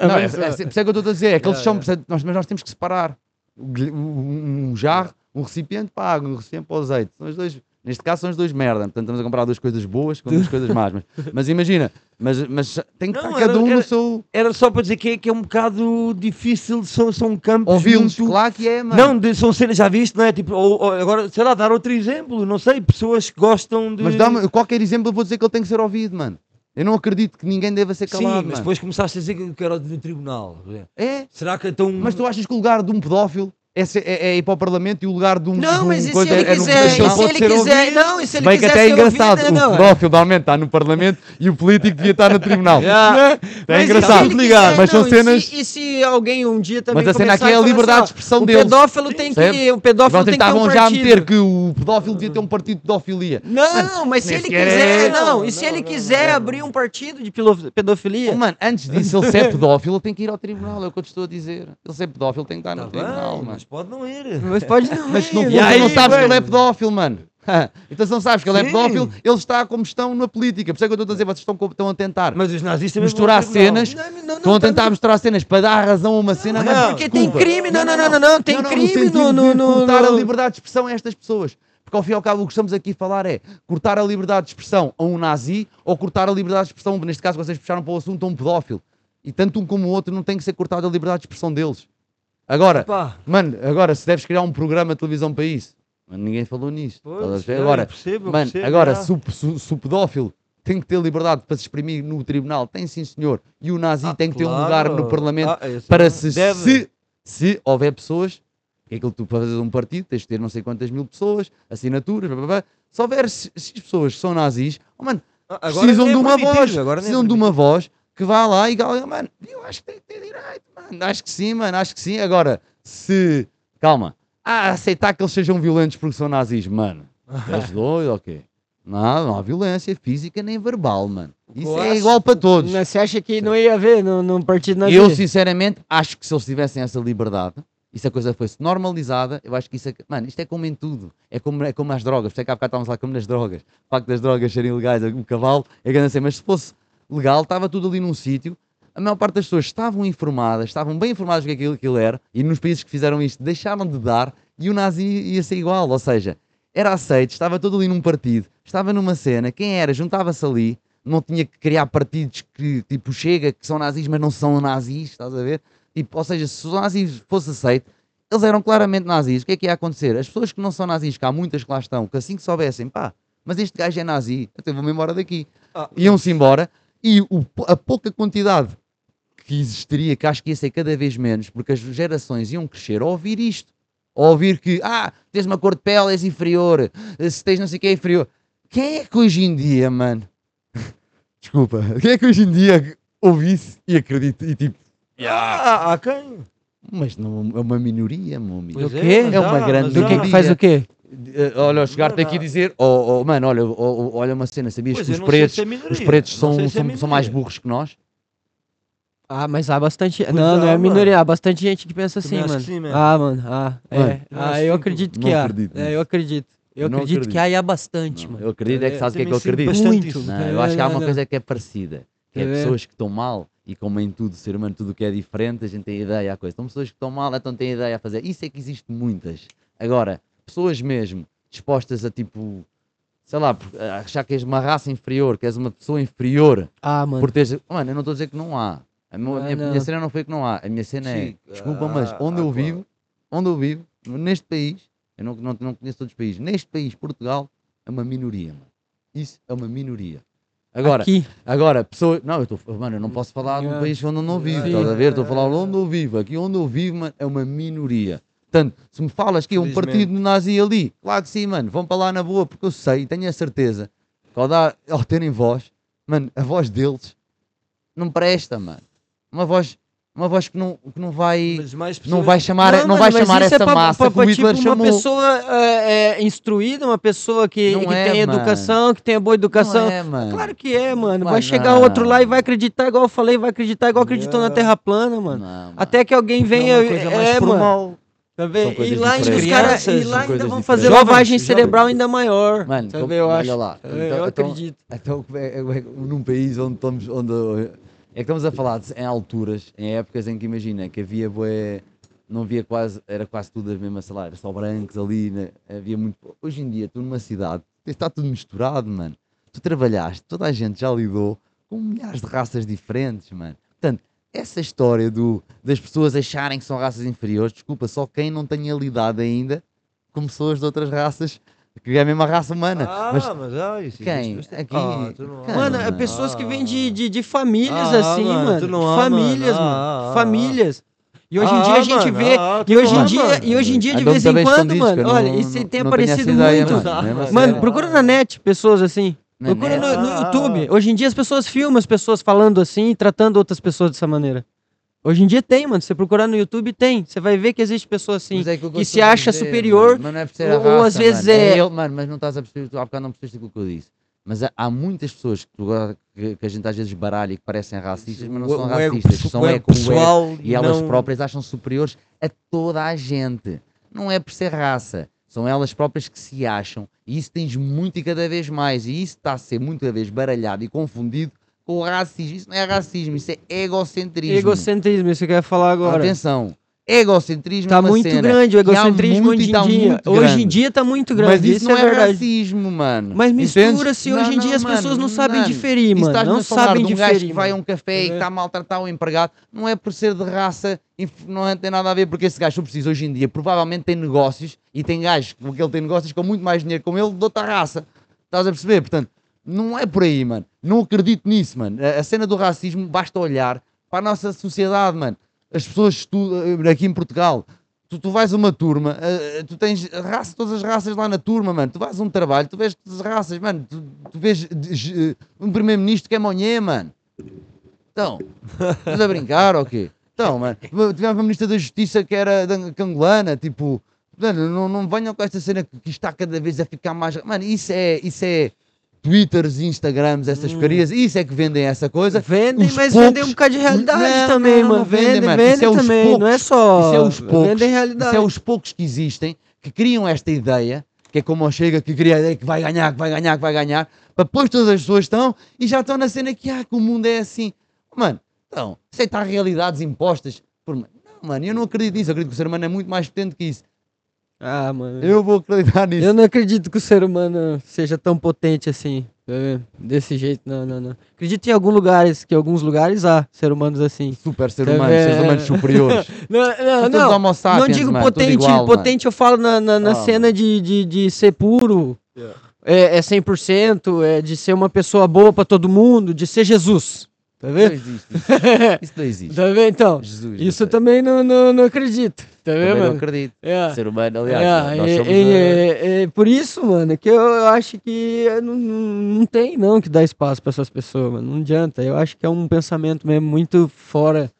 E é. não, é, é, é, ah, é que eu estou a dizer, é que eles são, nós, mas nós temos que separar um, um jarro, um recipiente para água, um recipiente para o azeite. São os dois, neste caso são os dois merda, portanto estamos a comprar duas coisas boas com duas coisas más. Mas, mas imagina, mas, mas tem que Não, estar cada era- um no era- seu. Era só para dizer que é, que é um bocado difícil, são, são campos Ouvi-los, muito- claro que é, mano. Não, de- são cenas, já viste, não é? Tipo, ou, ou agora, sei lá, dar outro exemplo, não sei, pessoas que gostam de... Mas dá-me qualquer exemplo, eu vou dizer que ele tem que ser ouvido, mano. Eu não acredito que ninguém deva ser Sim, calado, mas mano. depois começaste a dizer que era no tribunal. É, Será que então... mas tu achas que o lugar de um pedófilo é, ser- é- é ir para o Parlamento e o lugar de um. Não, de um mas e se ele é quiser? E tribunal? se ele quiser? Não, e se ele Bem que até é ser engraçado, ouvido, o não. pedófilo normalmente está no Parlamento e o político devia estar no tribunal. Yeah. É Mas e se engraçado. quiser? Mas são Não, e cenas. se- E se alguém um dia também Mas a cena aqui é a liberdade assim, de expressão o deles. pedófilo tem que o pedófilo tem que estavam já a meter que o pedófilo devia ter um partido de pedofilia. Não, mas se ele sequer quiser, é- não. Não, E se não, ele não, quiser não. abrir um partido de pedofilia? Oh, mano, antes disso, ele se é pedófilo, tem que ir ao tribunal, é o que eu te estou a dizer. Ele se é pedófilo, tem que estar Tá no bem, tribunal, mano. Pode não ir. Mas pode não. Mas não, E aí, não sabes que ele é pedófilo, mano. então se não sabes que ele é Sim. pedófilo, ele está como estão na política. Por isso é que eu estou a dizer, vocês estão, estão a tentar Mas os nazis também misturar cenas. Não, não, Estão a não, tentar não, misturar cenas para dar razão a uma cena, Mas porque tem crime, não, não, não, não, não, tem Não, não, crime no, no, de no, cortar a liberdade de expressão a estas pessoas. Porque ao fim e ao cabo o que estamos aqui a falar é cortar a liberdade de expressão a um nazi ou cortar a liberdade de expressão, neste caso vocês puxaram para o assunto, a um pedófilo. E tanto um como o outro não tem que ser cortada a liberdade de expressão deles. Agora, Pá, mano, agora se deves criar um programa de televisão para isso, mano, ninguém falou nisto. pois, é, agora, percebo, mano, percebo, agora se o, se se o pedófilo tem que ter liberdade para se exprimir no tribunal, tem sim senhor, e o nazi Ah, tem que ter um claro. lugar no parlamento Ah, para não- se, deve. se, se houver pessoas, que é aquilo que tu para fazer um partido, tens de ter não sei quantas mil pessoas, assinaturas, blá, blá, blá. se houver se, se as pessoas que são nazis, oh, mano, Ah, agora precisam nem de é uma voz, é precisam de uma voz que vá lá e diga, mano, eu acho que tem que ter direito, mano, acho que sim, mano, acho que sim. Agora, se, calma, ah, aceitar que eles sejam violentos porque são nazis, mano, és doido ou quê? Não, não há violência física nem verbal, mano. Isso é igual para todos. Mas Você acha que não ia haver no partido nazi? Eu, sinceramente, acho que se eles tivessem essa liberdade e se a coisa fosse normalizada, eu acho que isso é. Mano, isto é como em tudo. É como, é como as drogas. Por isso é que há bocado estávamos lá como nas drogas. O facto das drogas serem ilegais, o cavalo, é grande assim. Mas se fosse legal, estava tudo ali num sítio. A maior parte das pessoas estavam informadas, estavam bem informadas do que aquilo, aquilo era, e nos países que fizeram isto deixaram de dar, e o nazi ia ser igual. Ou seja, era aceito, estava todo ali num partido, estava numa cena, quem era, juntava-se ali, não tinha que criar partidos que tipo chega, que são nazis, mas não são nazis, estás a ver? Tipo, ou seja, se os nazis fosse aceito, eles eram claramente nazis. O que é que ia acontecer? As pessoas que não são nazis, que há muitas que lá estão, que assim que soubessem, pá, mas este gajo é nazi, então vou-me embora daqui. Ah, Iam-se embora e o- a pouca quantidade que existiria, que acho que ia ser cada vez menos, porque as gerações iam crescer a ouvir isto. A ouvir que, ah, tens uma cor de pele, és inferior, se tens não sei o que é inferior. Quem é que hoje em dia, mano, desculpa, quem é que hoje em dia ouve isso e acredita e tipo, Ah, há quem? mas não é uma minoria, meu amigo. Pois Do quê? mas É uma há, grande Do que é que faz o quê? Eh, Olha, chegar-te aqui e dizer, oh, oh, mano, olha, oh, oh, olha uma cena, sabias Pois, que os não pretos, é os pretos não são, é são, são mais burros que nós? Ah, mas há bastante. Pois não, não há, é mano. minoria. Há bastante gente que pensa assim, mano. que sim, mano. ah, mano. Ah, Mano, é. eu Ah, eu acredito não que há. acredito É, eu acredito. Eu Eu não acredito, que acredito. há e há bastante, Não, mano. eu acredito, é que É, sabes o que é que eu acredito? Muito. isso. Não, eu acho que há Não, uma não. coisa que é parecida, que é ver? pessoas que estão mal e como em tudo, ser humano, tudo o que é diferente, a gente tem ideia à coisa. Então pessoas que estão mal, então têm ideia a fazer. Isso é que existe muitas. Agora, pessoas mesmo dispostas a tipo, sei lá, achar que és uma raça inferior, que és uma pessoa inferior, Ah, mano. por teres. Mano, eu não estou a dizer que não há. A, meu- a Ah, minha, não. minha cena não foi que não há. A minha cena é, desculpa, mas ah, onde ah, eu claro. vivo, onde eu vivo, neste país, eu não, não, não conheço todos os países, neste país, Portugal, é uma minoria, mano. Isso é uma minoria. Agora, Aqui. agora, pessoas. Não, eu estou. Mano, eu não posso falar de um país onde eu não vivo, estás a ver? Estou a falar de onde eu vivo. Aqui onde eu vivo, mano, é uma minoria. Portanto, se me falas que é um partido nazi ali, claro que sim, mano, vão para lá na boa, porque eu sei, tenho a certeza que ao, dar, ao terem voz, mano, a voz deles não presta, mano. Uma voz, uma voz que não, que não vai. Não vai chamar, não, mano, vai chamar isso essa é pra- massa pra- que o pra, Hitler tipo, chamou. Uma pessoa é, é, instruída, uma pessoa que, Não que é, tem mano. educação, que tem boa educação. Não é, mano. Claro que é, mano. Vai Mas chegar não. outro lá e vai acreditar, igual eu falei, vai acreditar igual acreditou na. Terra plana, mano. Não. Até que alguém É venha. É, mano. Tá vendo? E lá ainda caras. E Crianças, lá ainda vão fazer lavagem Jovens, cerebral ainda maior. Mano, tá como- vendo? Eu olha acho. lá. Eu Então- então- acredito. Então, é, é, é, num país onde estamos, onde, é que estamos a falar de- em alturas, em épocas em que imagina que havia bué, não havia quase, era quase tudo as mesmas, sei lá, era só brancos ali, né? havia muito. Hoje em dia, tu numa cidade, está tudo misturado, mano. Tu trabalhaste, toda a gente já lidou com milhares de raças diferentes, mano. Essa história do, das pessoas acharem que são raças inferiores, desculpa, só quem não tenha lidado ainda com pessoas de outras raças, que é a mesma raça humana. Ah, Mas mas, ah, isso quem? existe Aqui? Ah, não-? Mano, é pessoas que vêm de, Ah. de, de famílias Ah, assim, mano, mano. tu não há, famílias, mano. mano. Ah, ah, famílias. E hoje em Ah, dia a gente mano, vê. ah, e hoje em dia, e hoje em dia, de vez em quando, mano. Olha, isso tem aparecido muito. mano. Mesmo a Mano, sério. procura na net pessoas assim. Procura no, no Ah, YouTube. Hoje em dia as pessoas filmam as pessoas falando assim e tratando outras pessoas dessa maneira. Hoje em dia tem, mano. Se você procurar no YouTube, tem. Você vai ver que existe pessoas assim. É que eu se acha dizer, superior, mano. Mas não é por ser a ou- ou raça, às vezes mano. é- ele, mano, mas não estás a perceber, tu há bocado não percebeste aquilo que eu disse. Mas há, há muitas pessoas que, que, que a gente às vezes baralha e que parecem racistas, mas não O- são o ego racistas, pesso- são o ego ego, o ego. pessoal E elas não- próprias acham superiores a toda a gente. Não é por ser raça. São elas próprias que se acham. E isso tens muito e cada vez mais. E isso está a ser muita vez baralhado e confundido com o racismo. Isso não é racismo, isso é egocentrismo. egocentrismo, isso que eu ia falar agora. Atenção. Egocentrismo Tá é muito cena grande o que egocentrismo muito hoje e tá em dia. Hoje em dia tá muito grande. Mas isso, não é, é, verdade. racismo, mano. Mas mistura-se. Hoje Não, em dia não, as pessoas mano, não sabem diferir, E mano. estás-me Não sabem de um gajo diferir. que vai a um café e É. que está a maltratar o empregado. Não é por ser de raça, não é- tem nada a ver, porque esse gajo, preciso hoje em dia, provavelmente tem negócios e tem gajos, porque ele tem negócios com muito mais dinheiro como ele, de outra raça. Estás a perceber? Portanto, não é por aí, mano. Não acredito nisso, mano. A cena do racismo, basta olhar para a nossa sociedade, mano. As pessoas tu, eh, aqui em Portugal, tu, tu vais a uma turma, eh, tu tens raça, todas as raças lá na turma, mano. Tu vais a um trabalho, tu vês todas as raças, mano. Tu, tu vês um primeiro-ministro que é monhê, mano. Então, estás a brincar ou quê? Então, mano, tivemos uma ministra da Justiça que era da- que angolana, tipo, mano, não, não venham com esta cena que está cada vez a ficar mais. Mano, isso é, isso é Twitters, Instagrams, essas porcarias, isso é que vendem essa coisa. Vendem, Os mas poucos- vendem um bocado de realidade Não, também, não, mano. vendem, Vendem, vendem é também. Não é poucos. só. Isso é os poucos. Vendem realidade. Isso é os poucos que existem que criam esta ideia que é como o Chega, que cria a ideia que vai ganhar, que vai ganhar, que vai ganhar, para depois todas as pessoas estão e já estão na cena que, ah, que o mundo é assim. Mano, então, aceitar realidades impostas por. Não, mano, eu não acredito nisso. Eu acredito que o ser humano é muito mais potente que isso. Ah, mano. Eu vou acreditar nisso. Eu não acredito que o ser humano seja tão potente assim. tá? Desse jeito, não, não, não. Acredito em alguns lugares, que em alguns lugares há ser humanos assim. Super ser Tá humano, seres vendo? humanos superiores. Não, não, todos não. homo sapiens, não digo mano, potente, igual, potente eu falo na, na, na Ah, cena de, de, de ser puro, Yeah. é, é 100%, é de ser uma pessoa boa pra todo mundo, de ser Jesus. Tá Não vendo? existe. Isso, isso não existe. Tá vendo então? Jesus. Isso eu não também não, não, não acredito. Tá vendo, não mano? acredito. É. Ser humano, aliás, É, nós é, somos. é, eh, é, é por isso, mano, que eu, acho que é, não, não não tem não que dar espaço pra essas pessoas, mano. Não adianta. Eu acho que é um pensamento mesmo muito fora.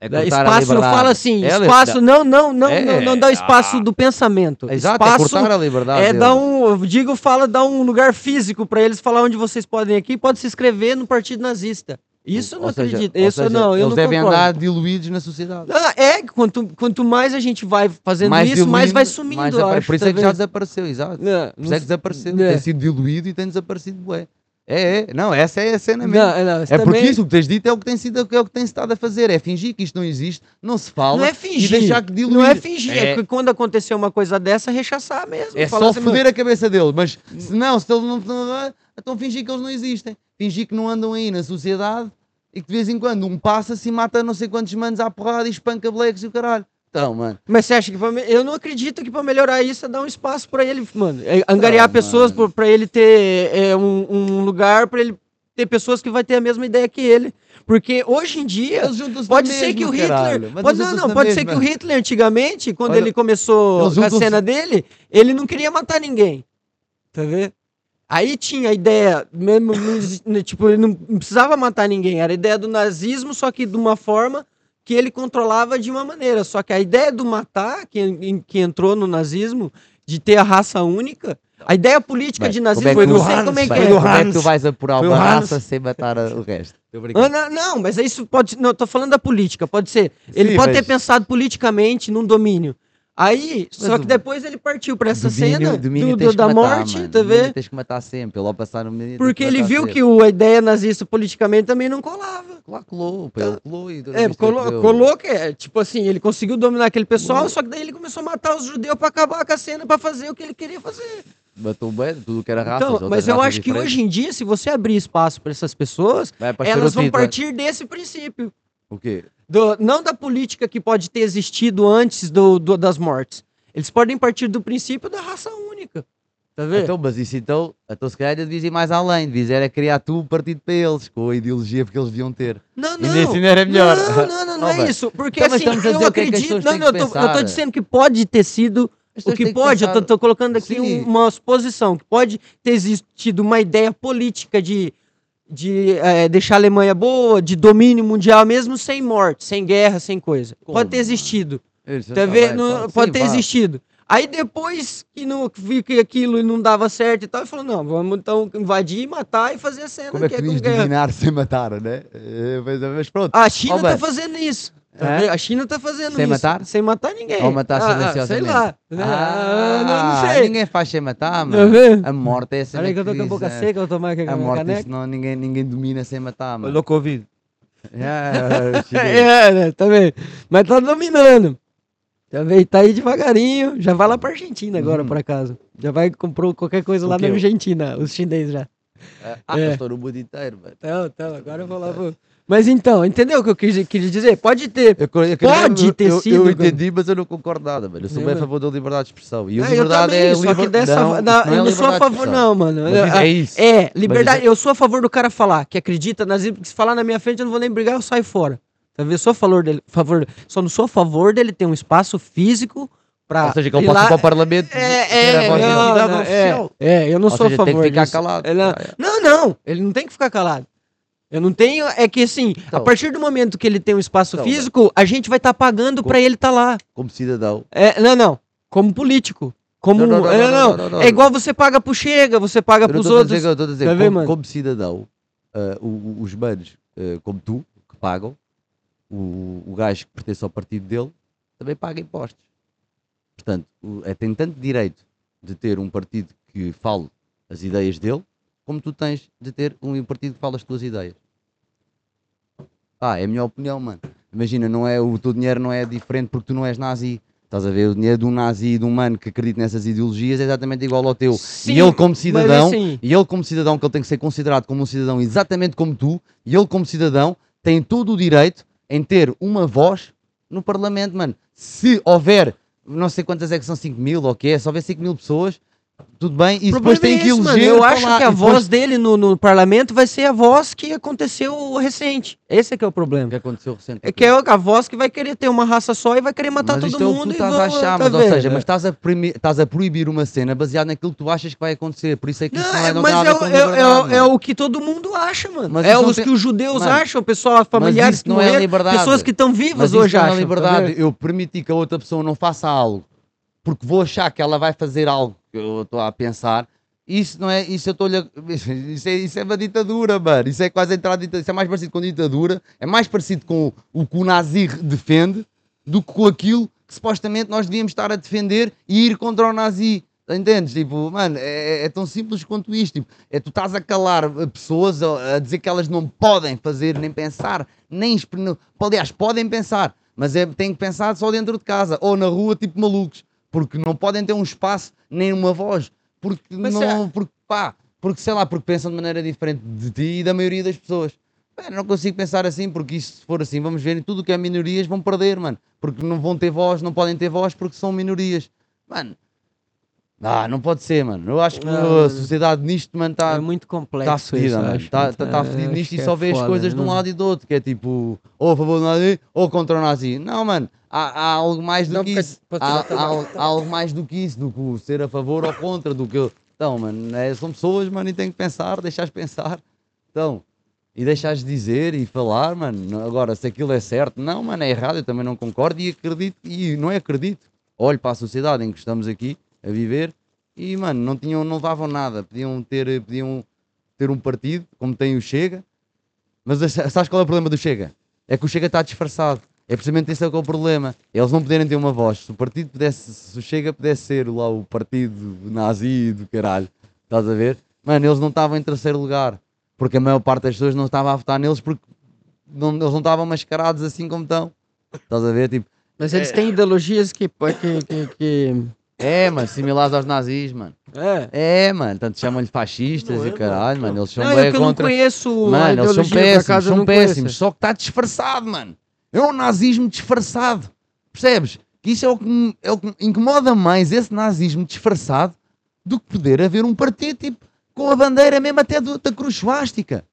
é espaço, eu liberdade. falo assim, É, espaço, não, não, não, É, não, não dá o espaço ah. do pensamento. Exato, é espaço cortar a liberdade. é dar um, eu digo, fala, dar um lugar físico pra eles falar onde vocês podem ir aqui, pode se inscrever no partido nazista. Isso eu não Ou acredito. Isso seja, não, eu Eles não devem concordo. andar diluídos na sociedade. Ah, é, quanto, quanto mais a gente vai fazendo mais isso, mais vai sumindo, mais eu apare- acho, Por isso tá é que já desapareceu, exato. Não, Por isso é que desapareceu. É. Tem sido diluído e tem desaparecido, bué. É, é. Não, essa é a cena mesmo. Não, não, isso É porque também- isso, o que tens dito é o que tem sido, é o que tem estado a fazer, é fingir que isto não existe, não se fala Não é e fingir. deixar que diluir. Não é fingir. É, É, que quando acontecer uma coisa dessa, rechaçar mesmo. é só assim, foder a cabeça dele, mas se não, se ele não, não então fingir que eles não existem, fingir que não andam aí na sociedade e que de vez em quando um passa-se e mata não sei quantos manos à porrada e espanca blacks e o caralho. Então, mano, Mas você acha que pra eu não acredito que pra melhorar isso é dar um espaço pra ele, mano, é angariar Ah, pessoas pra ele ter é, um, um lugar pra ele ter pessoas que vai ter a mesma ideia que ele. Porque hoje em dia pode ser que o Hitler, caralho, mas pode, não, não, pode ser que o Hitler antigamente, quando Olha, ele começou a cena dele, ele não queria matar ninguém. Tá vendo? Aí tinha a ideia, mesmo, tipo, ele não precisava matar ninguém, era a ideia do nazismo, só que de uma forma que ele controlava de uma maneira. Só que a ideia do matar, que, que entrou no nazismo, de ter a raça única, a ideia política Bem, de é nazismo, que eu não o sei Hans como é que Foi é. do como é que tu vais apurar Foi uma raça sem matar o resto? Ah, não, não, mas isso pode. Não, tô falando da política, pode ser. Ele Sim, pode ter mas- pensado politicamente num domínio. Aí, só Mas que o- depois ele partiu pra essa cena do- do- que da morte, tá vendo? Tens que matar sempre, ele ao passar no. Porque ele viu que o, a ideia nazista politicamente também não colava. Lá colou, pô, ele colou e É, colo, colou que é, tipo assim, ele conseguiu dominar aquele pessoal, só que daí ele começou a matar os judeus pra acabar com a cena, pra fazer o que ele queria fazer. Matou bem, tudo que era raça. Então, mas eu acho que hoje em dia, se você abrir espaço pra essas pessoas, elas vão partir desse princípio. O quê? Do- não da política que pode ter existido antes do, do- das mortes. Eles podem partir do princípio da raça única. Tá vendo? Então, mas isso então, então se calhar devias ir mais além, devias era criar tu um partido para eles, com a ideologia que eles deviam ter. não, E não. nesse ainda era melhor. Não, não, não, não Oh, é isso. Porque Então, assim, eu que é que acredito. Não, não, eu que eu pensar. dizendo que pode ter sido o que pode, eu tô, pensar- tô colocando aqui Sim. um- uma suposição, que pode ter existido uma ideia política de, de eh, deixar a Alemanha boa, de domínio mundial, mesmo sem morte, sem guerra, sem coisa. Como, pode ter existido. Tá tá vendo? pode- ter existido. Aí depois que não vi que aquilo não dava certo e tal, ele falou: não, vamos então invadir, matar e fazer a cena Como é que que é devias guerra. dominar sem matar, né? É, Mas, mas pronto. A China tá bem. fazendo isso. Tá É? A China tá fazendo Sem isso. matar? Sem matar ninguém. Ou matar Ah, ah, silenciosamente? Sei lá. Ah, não, Ah, não sei. Ninguém faz sem matar, mano. A morte é essa. Olha aí que eu tô com a boca seca, eu vou tomar aqui com A morte, caneca. isso não, ninguém, ninguém domina sem matar, mano. Olha o Covid. É, chinês. É, né? Tá vendo? Mas tá dominando. Tá vendo? Tá aí devagarinho. Já vai lá pra Argentina agora, Hum. por acaso. Já vai comprou qualquer coisa O lá quê? na Argentina, os chineses já. Ah, É. eu estou no mundo inteiro, mano. Então, então, agora eu vou lá. Pro... Mas então, entendeu o que eu quis, quis dizer? Pode ter. Eu, eu, eu- Pode eu- ter eu, sido, Eu entendi, mas eu não concordo nada, mano. Eu sou É, bem a favor da liberdade de expressão. E a É, eu liberdade é só que dessa. não, não é eu não sou a favor, não, mano. É, é isso. É, liberdade. Mas Eu sou a favor do cara falar, que acredita nas. Se falar na minha frente, eu não vou nem brigar, eu saio fora. Tá vendo? Eu sou a favor dele. Favor, só não sou a favor dele ter um espaço físico pra. Ou seja, que ele ir possa ir lá- para o Parlamento É, é, não, não, é, é, eu não Ou sou seja, a favor tem que ficar disso. calado. Ele Ah, é. Não, não, ele não tem que ficar calado. Eu não tenho, é que assim, a Então. partir do momento que ele tem um espaço Então, físico, a gente vai estar pagando pra ele estar lá. Como cidadão. É, não, não, como político. Como, Não, não, não, é, não, não, não, é igual você paga pro Chega, você paga Eu não pros a outros. dizer, eu a dizer, Tá como, como cidadão, o- os manos ah, como tu, que pagam, o, o gajo que pertence ao partido dele, também paga impostos. Portanto, o- é, tem tanto direito de ter um partido que fale as ideias dele, como tu tens de ter um partido que fale as tuas ideias. Ah, é a minha opinião, mano. Imagina, não é, o teu dinheiro não é diferente porque tu não és nazi. Estás a ver? O dinheiro de um nazi e de um mano que acredita nessas ideologias é exatamente igual ao teu. Sim, e ele, como cidadão, assim- e ele, como cidadão, que ele tem que ser considerado como um cidadão exatamente como tu, e ele, como cidadão, tem todo o direito em ter uma voz no Parlamento, mano. Se houver, não sei quantas é que são, 5 mil ou o que é, se houver 5 mil pessoas, tudo bem, e depois tem é que eleger. mano. Eu acho lá, que a depois- voz dele no, no parlamento vai ser a voz que aconteceu recente. Esse é que é o problema. que aconteceu recentemente? É que é a voz que vai querer ter uma raça só e vai querer matar mas todo é mundo. tu e estás a achar, tá mas, ou seja, mas estás a, estás a proibir uma cena baseada naquilo que tu achas que vai acontecer. Por isso é que isso Não, não, é, é- não mas é, é- é é o que todo mundo acha, mano. Mas é não os tem- que os judeus Mano, acham, pessoal, familiares que não é liberdade. pessoas que estão vivas Mas hoje não é acham. tá liberdade. eu permitir que a outra pessoa não faça algo porque vou achar que ela vai fazer algo que eu estou a pensar. Isso não é, isso eu estou isso é, isso é uma ditadura, mano. Isso é quase entrar ditadura. Isso é mais parecido com ditadura, é mais parecido com o que o nazi defende do que com aquilo que supostamente nós devíamos estar a defender e ir contra o nazi. Entendes? Tipo, mano, é, é tão simples quanto isto. Tipo, é tu estás a calar uh, pessoas a, a dizer que elas não podem fazer, nem pensar, nem. Aliás, podem pensar, mas é, têm que pensar só dentro de casa ou na rua, tipo malucos, porque não podem ter um espaço nem uma voz. Porque Mas não. é- Porque, pá, porque sei lá, porque pensam de maneira diferente de ti e da maioria das pessoas. Mano, não consigo pensar assim, porque isso, se for assim, vamos ver, tudo o que é minorias vão perder, mano. Porque não vão ter voz, não podem ter voz porque são minorias. Mano, ah, não pode ser, mano. Eu acho que Não, a sociedade nisto, mano, está É muito complexo. Tá fedida, mano. Está tá, tá É, nisto e só é vê as coisas de um não- lado e do outro, que é tipo, ou a favor do nazi ou contra o nazi. Não, mano, há, há algo mais do Não, que isso. Há, há, há algo mais do que isso, do que ser a favor ou contra, do que eu. Então, mano, é, são pessoas, mano, e tem que pensar, deixares pensar. Então, e deixares dizer e falar, mano. Agora, se aquilo é certo, não, mano, é errado, eu também não concordo e acredito, e não é acredito. Olho para a sociedade em que estamos aqui a viver e, mano, não tinham, não davam nada. Podiam ter, podiam ter um partido, como tem o Chega, mas sabes qual é o problema do Chega? É que o Chega está disfarçado. É precisamente esse é que é o problema. Eles não poderem ter uma voz. Se o partido pudesse, se o Chega pudesse ser lá o partido nazi do caralho, estás a ver? Mano, eles não estavam em terceiro lugar. Porque a maior parte das pessoas não estava a votar neles porque não, eles não estavam mascarados assim como estão. Estás a ver? Tipo, Mas eles têm ideologias que. que, que, que- é, mano, similares aos nazis, mano. É. É, mano, tanto chamam-lhe fascistas Não é, e caralho, mano. mano. Eles são Não, bem eu que eu não contra. conheço a Mano, eles são péssimos, são não péssimos. conheço. Só que está disfarçado, mano. É um nazismo disfarçado. Percebes? Que isso é o que, é o que incomoda mais, esse nazismo disfarçado, do que poder haver um partido tipo, com a bandeira mesmo até do- da cruz suástica.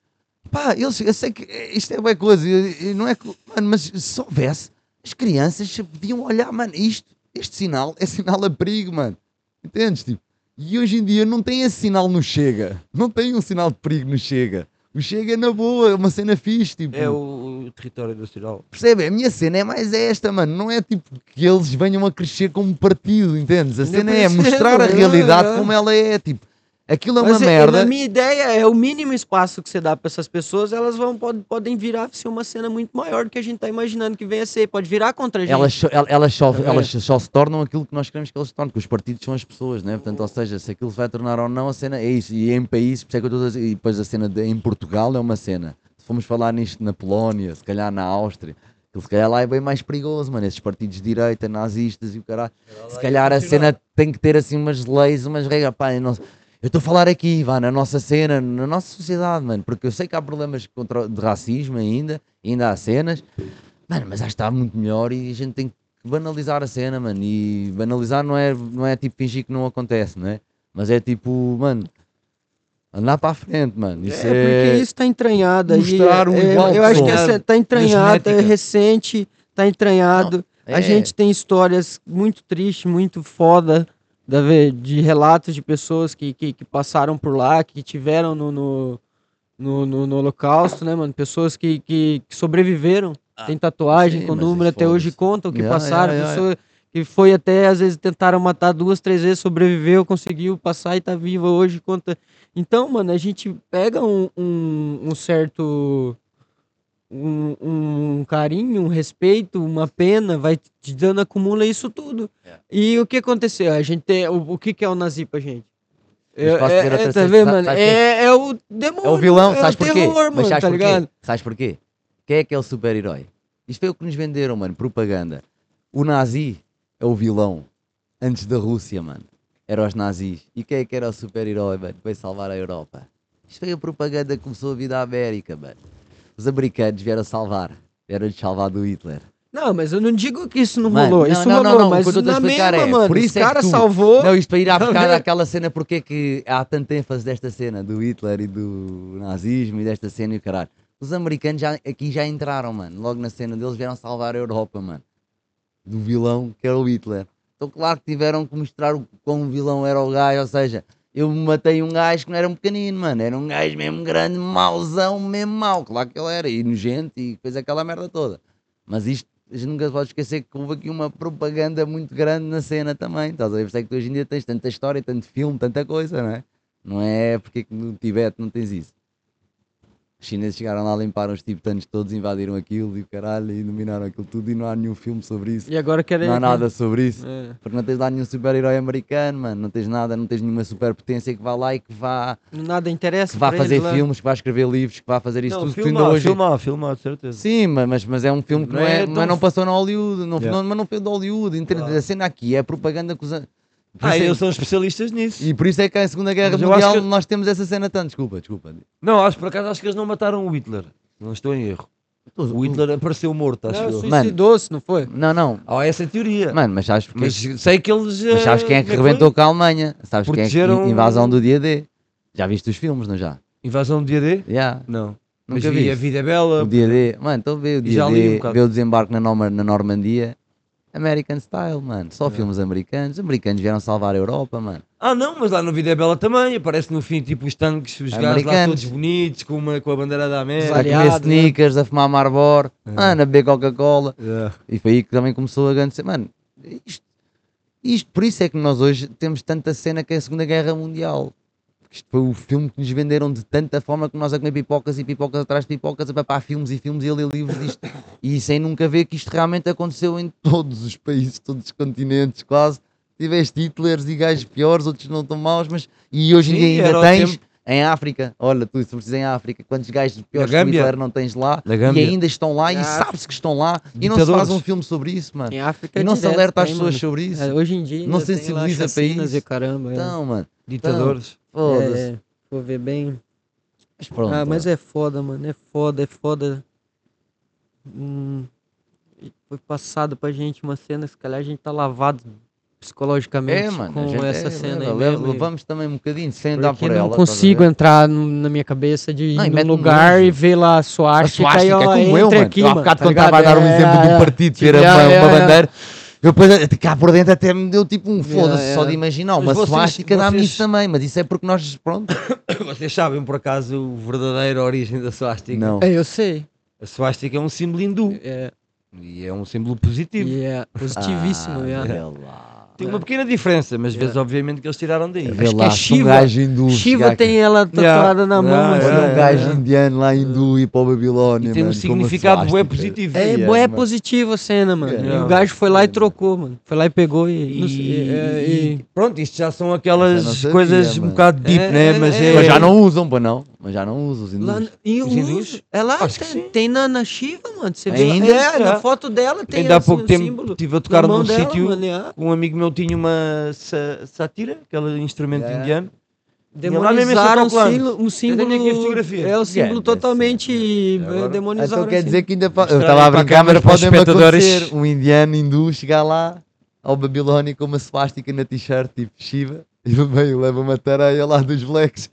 Pá, eles, eu sei que eh, isto é boa coisa, e- e não é que, mano, mas se houvesse, as crianças podiam olhar, mano, isto, este sinal é sinal a perigo, mano. Entendes? Tipo, e hoje em dia não tem esse sinal no Chega. Não tem um sinal de perigo no Chega. O Chega é na boa, é uma cena fixe, tipo. É o, o território nacional. Percebe? A minha cena é mais esta, mano. Não é tipo que eles venham a crescer como partido, entendes? A cena é percebo, mostrar a é, realidade é. como ela é. Tipo, aquilo é uma Mas, é- merda. Na minha ideia, é o mínimo espaço que você dá para essas pessoas, elas vão, pod- podem virar ser uma cena muito maior do que a gente tá imaginando que venha a ser. Pode virar contra a gente. Elas, elas, só, Tá elas só se tornam aquilo que nós queremos que eles se tornem, porque os partidos são as pessoas, né? Portanto, ou seja, se aquilo se vai tornar ou não, a cena é isso. E em países, por isso é que eu estou a dizer, e depois a cena de, em Portugal é uma cena. Se formos falar nisto na Polónia, se calhar na Áustria, aquilo se calhar lá é bem mais perigoso, mano. Esses partidos de direita, nazistas e o caralho. Se calhar a cena tem que ter assim umas leis, umas regras. Pá, não- eu estou a falar aqui, vá, na nossa cena, na nossa sociedade, mano, porque eu sei que há problemas contra, de racismo ainda, ainda há cenas, mano, mas acho que está muito melhor e a gente tem que banalizar a cena, mano. E banalizar não é, não é tipo fingir que não acontece, não é? Mas é tipo, mano, andar para a frente, mano. Isso é, é. porque isso tá entranhado aí. mostrar um é, igual eu acho que som. essa tá entranhado, é recente, tá entranhado. é. A gente tem histórias muito tristes, muito foda de relatos de pessoas que, que, que passaram por lá, que tiveram no, no, no, no- no holocausto, né, mano? Pessoas que, que, que sobreviveram, tem tatuagem sim, com número até hoje contam o que Yeah, passaram, yeah, yeah. pessoa que foi até, às vezes, tentaram matar duas, três vezes, sobreviveu, conseguiu passar e tá viva hoje, conta. Então, mano, a gente pega um, um, um certo um, um carinho, um respeito, uma pena, vai te dando, acumula isso tudo. É. E o que aconteceu? A gente tem, o, o que, que é o nazi pra gente? É, é, é, tá vendo, mano? sabe É, é o demônio. É o vilão, é sabes o porquê? terror, Mas mano, sabes tá porquê? ligado? Sabes porquê? Quem é que é o super-herói? Isto foi o que nos venderam, mano, propaganda. O nazi é o vilão. Antes da Rússia, mano. Eram os nazis. E quem é que era o super-herói, mano? que Veio salvar a Europa. Isto foi a propaganda que começou a vir da América, mano. Os americanos vieram salvar. Vieram-nos salvar do Hitler. Não, mas eu não digo que isso não Mano, rolou. não, isso não, não, rolou, não, o mas que eu na mesma, é, mano, por isso é que caras tu- salvou. Não, isto para ir à buscar vendo? aquela cena, porque é que há tanta ênfase desta cena do Hitler e do nazismo e desta cena e o caralho. Os americanos já, aqui já entraram, mano. Logo na cena deles vieram salvar a Europa, mano. Do vilão que era o Hitler. Então, claro que tiveram que mostrar o quão vilão era o gajo. Ou seja, eu matei um gajo que não era um pequenino, mano. Era um gajo mesmo grande, mauzão, mesmo mau. Claro que ele era, e nojento e fez aquela merda toda. Mas isto, a gente nunca pode esquecer que houve aqui uma propaganda muito grande na cena também. Estás a ver? Por é que tu hoje em dia tens tanta história, tanto filme, tanta coisa, não é? Não é porque é no Tibete não tens isso. Os chineses chegaram lá, limparam os tibetanos todos, invadiram aquilo e o caralho, e dominaram aquilo tudo e não há nenhum filme sobre isso. E agora querem. Não há nada sobre isso. É, Porque não tens lá nenhum super-herói americano, mano. Não tens nada, não tens nenhuma superpotência que vá lá e que vá, nada interessa. que vá fazer eles lá. filmes, que vá escrever livros, que vá fazer isto Não, tudo. ainda filmar, hoje... filmar, filmar, de certeza. Sim, ma- mas, mas é um filme que Não não, é, é mas não passou na Hollywood, não, Yeah. não- mas não foi de Hollywood. Inter- Claro. A cena aqui é a propaganda que os. Ah, é- eles são especialistas nisso. E por isso é que a Segunda Guerra Mas eu acho Mundial que- nós temos essa cena tanto. Desculpa, desculpa. Não, acho por acaso acho que eles não mataram o Hitler. Não estou em erro. O Hitler apareceu morto, acho Não, eu. suicidou-se, não foi? Não, não. Há essa teoria. Mano, mas sabes porque. mas Mas, sei que eles. eh, sabes quem é que como rebentou com a Alemanha? Sabes quem é que. Invasão do dia D. Já viste os filmes, não já? Invasão do dia D? Já. Não. Mas Nunca vi vi. A Vida é Bela. O dia D. Mano, então vê o E já dia li um D, bocado. vê o desembarque na, Norma- na Normandia. American Style, mano. Só filmes americanos. Os americanos vieram salvar a Europa, mano. Ah, não, mas lá no Vida é Bela também. Aparece no fim, tipo, os tanques, os gajos lá Americanos. todos bonitos, com, uma, com a bandeira da A América. comer Variado, né? sneakers, a fumar Marlboro, mano, a beber Coca-Cola. Yeah. E foi aí que também começou a grande cena. Mano, isto, isto, por isso é que nós hoje temos tanta cena que é a Segunda Guerra Mundial. Porque Isto foi o filme que nos venderam de tanta forma que nós a comer pipocas e pipocas atrás de pipocas, a papar filmes e filmes e a ler livros disto. E sem nunca ver que isto realmente aconteceu em todos os países, todos os continentes, quase. Tiveste Hitlers e gajos piores, outros não tão maus, mas. E hoje em dia ainda tens tempo. em África. Olha, tu, se precisas em África, quantos gajos piores que. Hitler não tens lá e ainda estão lá e Na sabe-se que estão lá e não se faz um filme sobre isso, mano. Em África E não se alerta as pessoas sobre isso. É, hoje em dia Não sensibiliza chacinas país. e caramba. é. Então, mano, Ditadores. Foda-se. É, vou ver bem. Mas pronto. ah, mas ó. é foda, mano. É foda, é foda. Hum, foi passado pra gente uma cena, se calhar a gente tá lavado psicologicamente É, mano, com essa é, cena leva, aí leva- mesmo, levamos também um bocadinho, sem dar por ela. não estás a consigo entrar no- na minha cabeça de Não, num lugar nojo. e ver lá a A suástica, suástica e é como eu, mano. aqui, eu há mano, bocado tá quando estava a dar o É, exemplo é, do é. partido, que era é, uma, é, uma é. bandeira. Eu depois, cá por dentro até me deu tipo um foda-se é. só de imaginar. Mas Uma vocês- suástica dá-me vocês- isso também, mas isso é porque nós, pronto. Vocês sabem por acaso o verdadeiro origem da swastika? Não. É, eu sei. A swastika é um símbolo hindu É, e é um símbolo positivo. e é positivíssimo. Ah, é. vê lá. Tem uma pequena diferença, mas vês obviamente que eles tiraram daí. Vê Acho que lá, é se um Shiva. gajo hindu Shiva tem ela tatuada na mão. Yeah, assim. Yeah, um gajo yeah. indiano lá hindu ir para a Babilónia. E tem um significado bué suástica. positivo. É, Yeah, é mano. positivo a cena, mano. Yeah. E o gajo foi lá e trocou, mano. Foi lá e pegou e. E, é, e- e- pronto, isto já são aquelas sabia, coisas um bocado deep, É, né? é, Mas, é. é, Mas já não usam, pá não. Mas já não usam os hindus. Lá, e Os o hindus? uso- é lá, Acho tem, tem na, na Shiva, mano. Você vê Ainda? é, É. na foto dela tem Ainda há assim, pouco o tempo símbolo estive a tocar num sítio. é. Um amigo meu tinha uma sa- satira, aquele instrumento Yeah. indiano. Demonizaram um autocolante. símbolo, um símbolo. É o símbolo Yeah, totalmente eh, Agora- demonizaram. Então quer assim. dizer que ainda pode. Eu estava a brincar, mas câmara, para os pode espectadores. acontecer um indiano hindu chegar lá ao Babilónia com uma swastika na t-shirt, tipo Shiva, e no meio leva uma tareia lá dos blacks.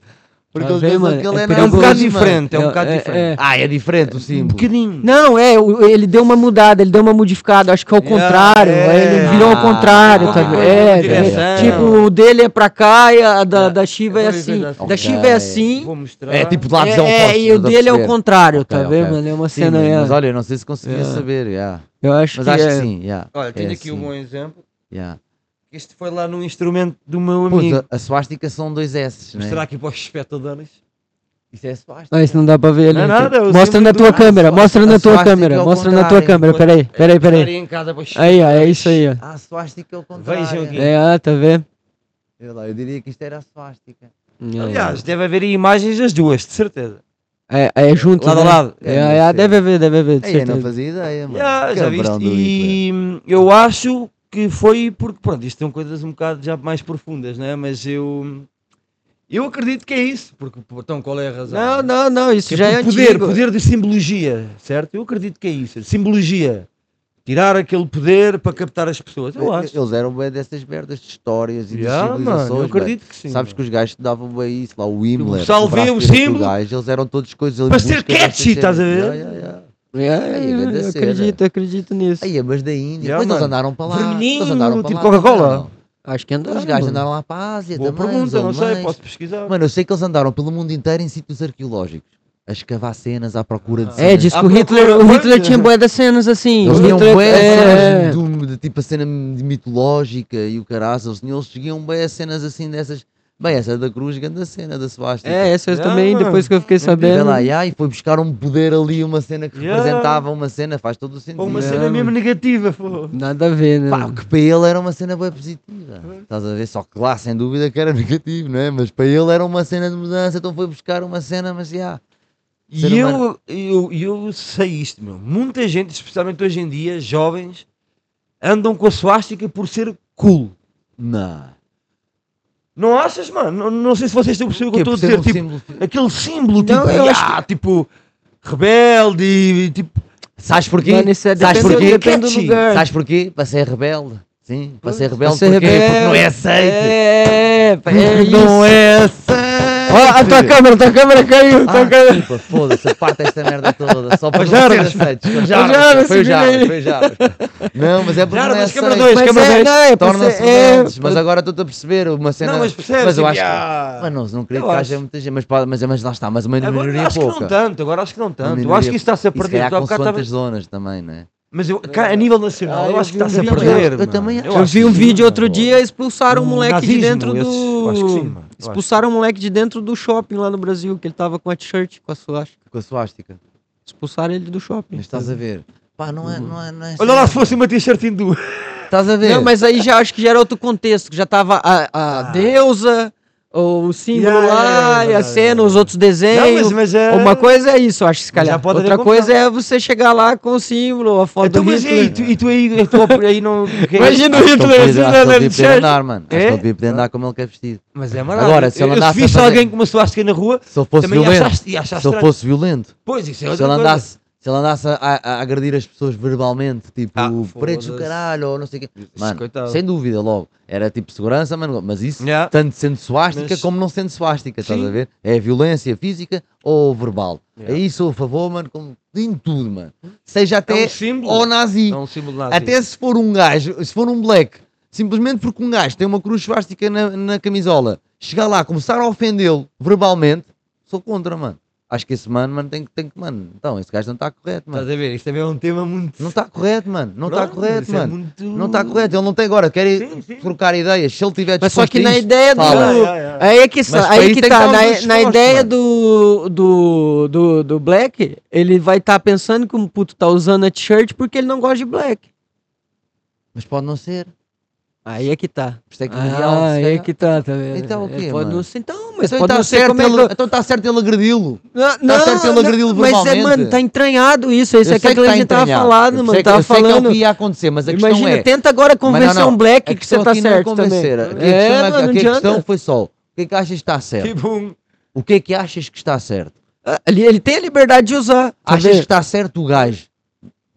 Porque eles vendo, pensam mano? que ele É é É um bocado diferente, é um bocado É, diferente. é. Ah, é diferente o Um símbolo. bocadinho. Não, é, ele deu uma mudada, ele deu uma modificada, acho que é o Yeah, contrário, é. ele virou ao Ah, contrário, tá É, é, tipo, o dele é pra cá e a da, É. da Shiva é assim. coisa assim. Da. Shiva é assim. É tipo de lados é, opostos. é, e o dele é o contrário, tá vendo, mano? É uma cena, mas, é. mas olha, eu não sei se conseguia É. saber, yeah. Eu acho mas que acho é. que sim. yeah. Olha, tenho É aqui um assim, bom exemplo. yeah. Este foi lá num instrumento do meu Puta, amigo. a swastika são dois S, Vou né? mostrar aqui para os espectadores. Isso é suástica. Não, isso não dá para ver ali. Não é nada, é mostra na tua câmera, mostra na A tua suástica câmera, é mostra na tua câmera. Peraí, peraí, peraí. Aí, ó, é isso aí, ó. Ah, a suástica é o contrário. Vejam aqui. É, ah, tá vendo? Eu, lá, eu diria que isto era a suástica. Aliás, deve haver aí imagens das duas, de certeza. É, é junto. Lado a né? lado. É, é, É, deve haver, deve haver. de eu não fazia ideia, mano. Já, já viste? E eu acho que foi porque, pronto, isto são coisas um bocado já mais profundas, né? Mas eu. Eu acredito que é isso, porque então qual é a razão? Não, não, não, isso Que já é poder, antigo. poder de simbologia, certo? Eu acredito que é isso. Simbologia. Tirar aquele poder para captar as pessoas. Eu acho. Eles eram bem dessas merdas de histórias e Já, de mano, civilizações. eu bem. acredito que sim. Sabes que os gajos davam bem isso lá, o Himmler. Brad o Pitt, símbolo gajo, eles eram todos coisas ali para ser catchy, estás a ver? Ya, É, grande eu cena. acredito, acredito nisso. Aí, mas da Índia, depois eles mano. andaram para lá. Vermelhinho, eles andaram para tipo lá, Coca-Cola. não, Acho que andaram. Os gajos mano. andaram lá para a Ásia Boa também. pergunta, não sei, alemães. posso pesquisar. Mano, eu sei que eles andaram pelo mundo inteiro em sítios arqueológicos. A escavar cenas à procura de É, cenas. diz que À o Hitler, o Hitler tinha bué das cenas assim. Eles o tinham Hitler, bué é, cenas do- de, tipo a cena mitológica e o caraças, eles, tinham- eles seguiam bem as cenas assim dessas. Bem, essa da cruz, grande cena da Svastika. é, essa eu também, depois que eu fiquei sabendo. lá, ya, e foi buscar um poder ali, uma cena que Yeah. representava uma cena, faz todo o sentido. Ou uma cena mesmo negativa, pô. Nada a ver, né? Pá, o que para ele era uma cena bem positiva. Estás a ver? Só que lá, sem dúvida, que era negativo, não é? Mas para ele era uma cena de mudança, então foi buscar uma cena, mas já. Ser E humano. eu, eu, eu sei isto, meu. Muita gente, especialmente hoje em dia, jovens, andam com a suástica por ser cool. Não. Não achas, mano? Não, não sei se vocês estão a perceber o que eu Que estou a dizer. um Tipo, símbolo- aquele símbolo, Não, tipo, eu acho ah, tipo, rebelde, e, tipo, Sabes porquê? Mano, isso é- Sabes porquê? depende do lugar. Sabes porquê? Para ser rebelde. Sim, para ser rebelde, ser porquê? rebelde. porque não é aceito. É, é, Porque é não isso. é aceito. Ó, a tua câmera, a tua câmera caiu. Ah, câmera. desculpa, foda-se, parte esta merda toda. Só para Os ser Jarbas. aceitos. Foi o Jarbas, foi o Jarbas. Não, mas é porque não é aceito. dois, Mas câmara é, dois. não, é, é, mas agora estou-te a perceber uma cena. não, mas percebes, Mas eu acho que. ah, Mas não, não Eu que haja muita gente, mas, mas, mas lá está, mas uma minoria acho que pouca. não tanto, agora acho que não tanto. Eu acho que isso está-se a se perder. Tu há bocado consoante as estavas- zonas também, não é? Mas eu, a nível nacional, Ah, eu eu acho que está-se a perder. eu mano. também acho. Eu vi um vídeo outro dia, expulsaram um moleque de nazismo, dentro esses- do. acho que sim, mano. Expulsaram um moleque de dentro do shopping lá no Brasil, que ele tava com a t-shirt, com a suástica. Com a suástica. Expulsaram ele do shopping. Mas estás a ver? Pá, não é. Não é, não é Olha lá se fosse uma t-shirt hindu. Estás a ver? Não, mas aí já acho que já era outro contexto, que já tava a, a Ah. deusa, o símbolo Yeah, lá, yeah, yeah, e a cena, yeah. os outros Não, desenhos. mas, mas é... Uma coisa é isso, acho que se calhar. pode Outra coisa é você chegar lá com o símbolo, a foto Então, do mas e Hitler. aí, tu, e tu aí, eu tô- aí não... Imagina o ele Hitler assim podia- acho que na ele devia poder t-shirt. andar, mano. Acho que É? ele devia poder andar como ele quer vestido. Mas é maravilhoso. Agora, se ele eu andasse se visse fazer- alguém com uma suástica na rua, Se ele fosse violento, se ele fosse violento, Pois, isso é se outra ele coisa. andasse, se ele andasse a, a- agredir as pessoas verbalmente, tipo, Ah, pretos do caralho, ou não sei o quê. Mano, coitado. sem dúvida, logo. Era tipo segurança, mano, mas isso, Yeah. tanto sendo suástica Mas- como não sendo suástica, estás a ver? É violência física ou verbal. Yeah. Aí sou a favor, mano, como em tudo, mano. Seja até um símbolo. ao nazi. É um símbolo nazi. Até se for um gajo, se for um black, simplesmente porque um gajo tem uma cruz suástica na, na camisola, chegar lá, começar a ofendê-lo verbalmente, sou contra, mano. Acho que esse mano, mano, tem que, tem que, mano, então, esse gajo não está correto, Estás mano. a ver? Isto também é um tema muito... Não está correto, mano. Não está correto, é mano. muito- Não está correto. Ele não tem agora, quer ir Sim, sim. trocar ideias. Se ele tiver Mas só que na ideia do. yeah. Aí é que, para aí isso que tá, estar na, disposto, na ideia do, do, do, do Black, ele vai estar pensando que o puto tá usando a t-shirt porque ele não gosta de Black. Mas pode não ser. Aí é que tá. É que mundial, Ah, aí é que tá, tá vendo? Então o É, quê, pode mano? não ser, então, mas Então pode está não ser certo, como é ele, que- então está certo ele agredi-lo. Não, não, certo ele não, agredi-lo mas é, mano, tá entranhado isso. Isso Eu é que tá a gente tava entranhado. falando, Eu mano. sei que- Tava eu sei que é o falando. que ia acontecer, mas a questão Imagina, é... tenta agora convencer não, um Black A que você tá não é certo também. convencer. Aqui a É, questão, é, mano, não a questão foi só, o que é que achas que está certo? Que bom. O que é que achas que está certo? Ah, Ele, ele tem a liberdade de usar. tá Achas que está certo o gajo,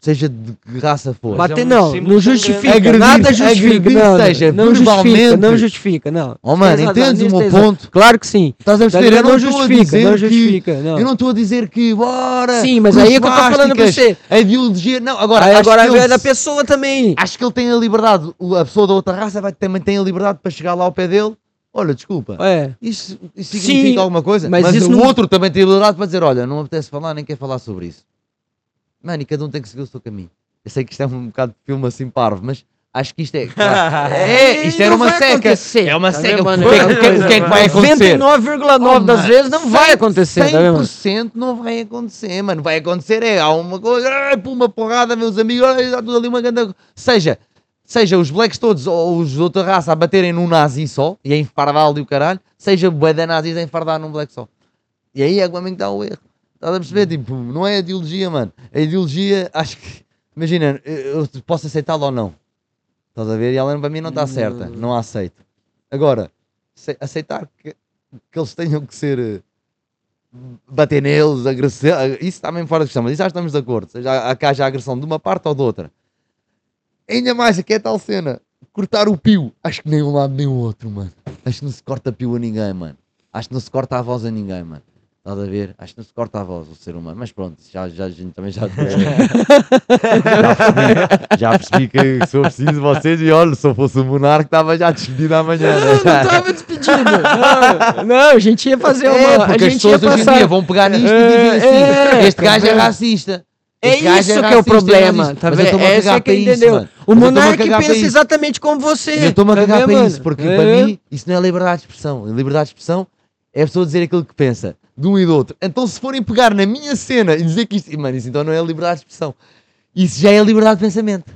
seja de que raça for? Bater é não, não justifica. Agredir- nada justifica, não, seja não verbalmente. não justifica, não. Oh mano, entendes o meu ponto? Claro que sim. Estás a perceber? Eu não estou justifica, não que... justifica, não. Eu não estou a dizer que, bora... Sim, mas aí é que eu tô falando suásticas, você. A ideologia... Não, agora, agora é da pessoa também. Acho que ele tem a liberdade, o- a pessoa da outra raça vai, também tem a liberdade para chegar lá ao pé dele. Olha, desculpa. É. Isso, isso significa Sim, alguma coisa? mas Mas, isso o não- outro também tem a liberdade para dizer: olha, não me apetece falar, nem quer falar sobre isso. Mano, e cada um tem que seguir o seu caminho. Eu sei que isto é um bocado de filme assim parvo, mas Acho que isto é. é, isto era Não uma vai seca. acontecer, É uma tá seca. O mano? que, é o que é que- o que é que vai acontecer? 99,9 das Oh, vezes não vai cem- acontecer, tá vendo? mano? 100% não vai acontecer, mano. Vai acontecer é, há uma coisa, pô, uma porrada, meus amigos, está tudo ali uma grande... Seja, seja os blacks todos ou os de outra raça a baterem num nazi só, e a enfardá-lo e o caralho, seja bué de nazis a enfardar num black só. E aí é que também está o erro. Estás a perceber? Tipo, não é a ideologia, mano. A ideologia, acho que... Imagina, eu posso aceitá-la ou não. Estás a ver? E ela para mim não está certa. Não a aceito. Agora, aceitar que, que eles tenham que ser... eh, bater neles, agressão, isso está mesmo fora de questão, mas isso já estamos de acordo. Seja, que haja agressão de uma parte ou de outra. Ainda mais, aqui é tal cena. Cortar o pio. Acho que nem um lado nem o outro, mano. Acho que não se corta pio a ninguém, mano. Acho que não se corta a voz a ninguém, mano. Estás a ver? Acho que não se corta a voz o ser humano. Mas pronto, já, já, a gente também já, já, percebi, já percebi que se eu preciso vocês e olha, se eu fosse o monarca estava já despedido amanhã. Não, não tava despedido. Não, não, a gente ia fazer uma. É, a porque as gente ia pessoas hoje em passar. dia vão pegar nisto e É, dizem assim: é, este tá gajo é racista. É Este isso que é o problema, tá Mas vendo? a Essa é que isso, entendeu. mano. O Mas monarca pensa isso. exatamente como você. Eu estou-me a tá cagar para isso, porque É. para mim isso não é liberdade de expressão. Liberdade de expressão é a pessoa dizer aquilo que pensa, de um e do outro. Então se forem pegar na minha cena e dizer que isto, mano, isso então não é liberdade de expressão. Isso já é liberdade de pensamento.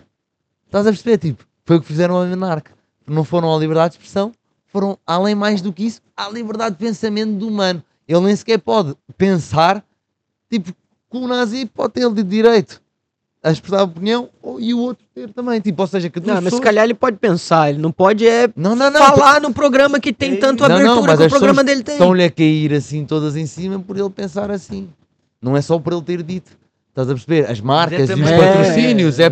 Estás a perceber? Tipo, foi o que fizeram ao monarca. Não foram à liberdade de expressão, foram além mais do que isso, à liberdade de pensamento do humano. Ele nem sequer pode pensar, tipo, que o nazi pode ter de direito a expressar a opinião ou- e o outro ter também. Tipo, ou seja, que Não, mas se calhar ele pode pensar, ele não pode é Não, não, não. falar no programa que tem tanto Não, não, abertura mas que o programa dele tem. Estão-lhe a cair assim todas em cima por ele pensar assim. Não é só por ele ter dito. Estás a perceber? As marcas e os patrocínios, é, é-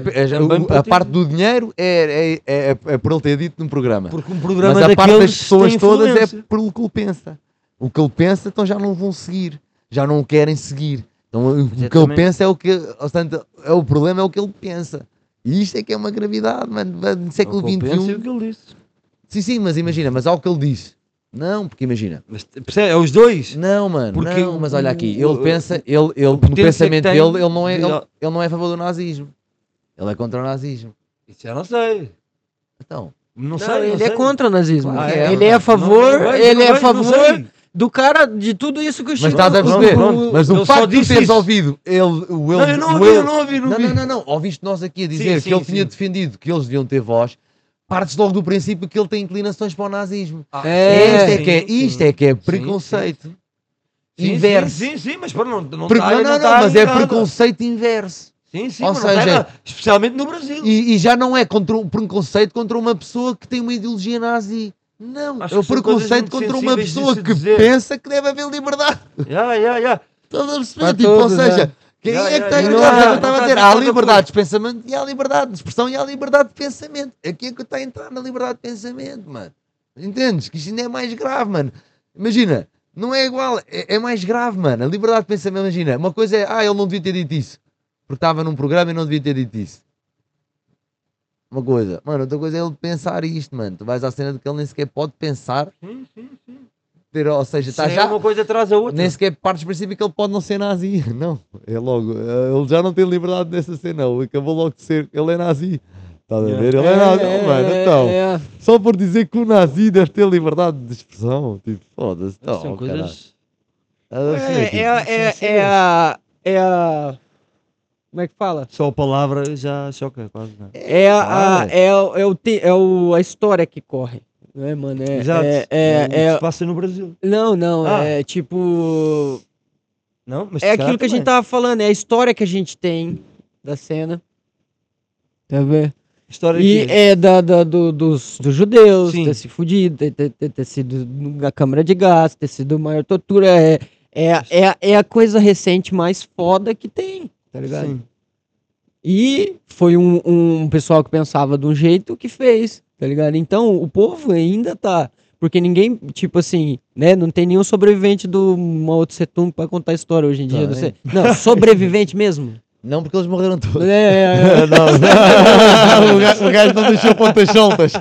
por a parte do dinheiro é, é, é, é por ele ter dito num programa. Porque um programa Mas a parte das pessoas todas é pelo que ele pensa. O que ele pensa, então já não vão seguir. Já não o querem seguir. Então o que ele Exatamente. pensa é o que. Portanto, é o problema é o que ele pensa. E isto é que é uma gravidade, mano. No século É o que eu penso e o XXI. que ele disse. Sim, sim, mas imagina, mas ao que ele diz. Não, porque imagina. Mas, percebe? É os dois. Não, mano, Porque não, mas olha aqui, ele o- pensa, ele, ele no que pensamento dele, ele não, é, ele, ele não é a favor do nazismo. Ele é contra o nazismo. Isso já não sei. Então, Não, Não, sei. não ele sei. é contra o nazismo. Que é, ele é a favor, Não, não, ele não é a não favor sei. Do cara de tudo isso que o mas Chico... estás a Pronto, perceber? pronto. Mas o Ele só facto de disse teres isso. ouvido ele, o ele, Não, eu não o ouvi, ele- eu não ouvi, não não, vi. não, não, não, ouviste nós aqui a dizer Sim, que ele sim, tinha sim. defendido que eles deviam ter voz, partes logo do princípio que ele tem inclinações para o nazismo. É, isto é sim, que é, sim. isto é que é Sim, preconceito. Sim, Inverso. Sim, sim, sim, mas pronto, não, não Pre- tá- não, não, não, tá mas é preconceito inverso. Sim, sim, Ou mas não tá seja, errado. especialmente no Brasil. E, e já não é contra um preconceito contra uma pessoa que tem uma ideologia nazi. Não, Acho é o preconceito contra uma pessoa que dizer. pensa que deve haver liberdade. Ya, ya, ya. Estás a perceber? Tipo, ou todos, seja, né? quem Já, é que já, já, não já, é, já, eu estava a já, dizer, já, há já, liberdade de pensamento e há liberdade de expressão e há liberdade de pensamento. Aqui é que está a entrar na liberdade de pensamento, mano. Entendes? Que isto ainda é mais grave, mano. Imagina, não é igual, é, é mais grave, mano. A liberdade de pensamento, imagina, uma coisa é, ah, ele não devia ter dito isso. Porque estava num programa e não devia ter dito isso. Uma coisa, mano, outra coisa é ele pensar isto, mano. Tu vais à cena de que ele nem sequer pode pensar, Sim, sim, sim. ter, ou seja, está já. uma coisa atrás da outra. Nem sequer partes do princípio que ele pode não ser nazi. Não, é logo. eh, Ele já não tem liberdade nessa cena. Ele acabou logo de ser. Ele é nazi. Estás a ver? Ele é, nazi. Oh, mano, então. é. Só por dizer que o nazi deve ter liberdade de expressão. Tipo, foda-se. São caralho. coisas. A É, tipo, é, é, é a... É a... Como é que fala? Só a palavra já choca quase. Né? É a, é, o- é, o, te- é o, a história que corre. Não é, mano? É, Exato. É, é, é- passa no Brasil. não, não. Ah. É tipo. Não, mas É aquilo que a gente tava falando. É a história que a gente tem da cena. Tá vendo? História E que- é da, da- do, dos, dos judeus, Sim. ter se fudido, ter, ter, ter- ter sido na câmara de gás, ter sido maior tortura. É, é, é, é a coisa recente mais foda que tem, tá ligado? Sim. E foi um, um pessoal que pensava de um jeito que fez, tá ligado? Então o povo ainda tá. Porque ninguém, tipo assim, né? Não tem nenhum sobrevivente do Mao Tse Tung pra contar a história hoje em dia. Tá, Não, sei. não sobrevivente mesmo. Não, porque eles morreram todos. É, é, é. não, não, o, gajo, o gajo não deixou pontas soltas.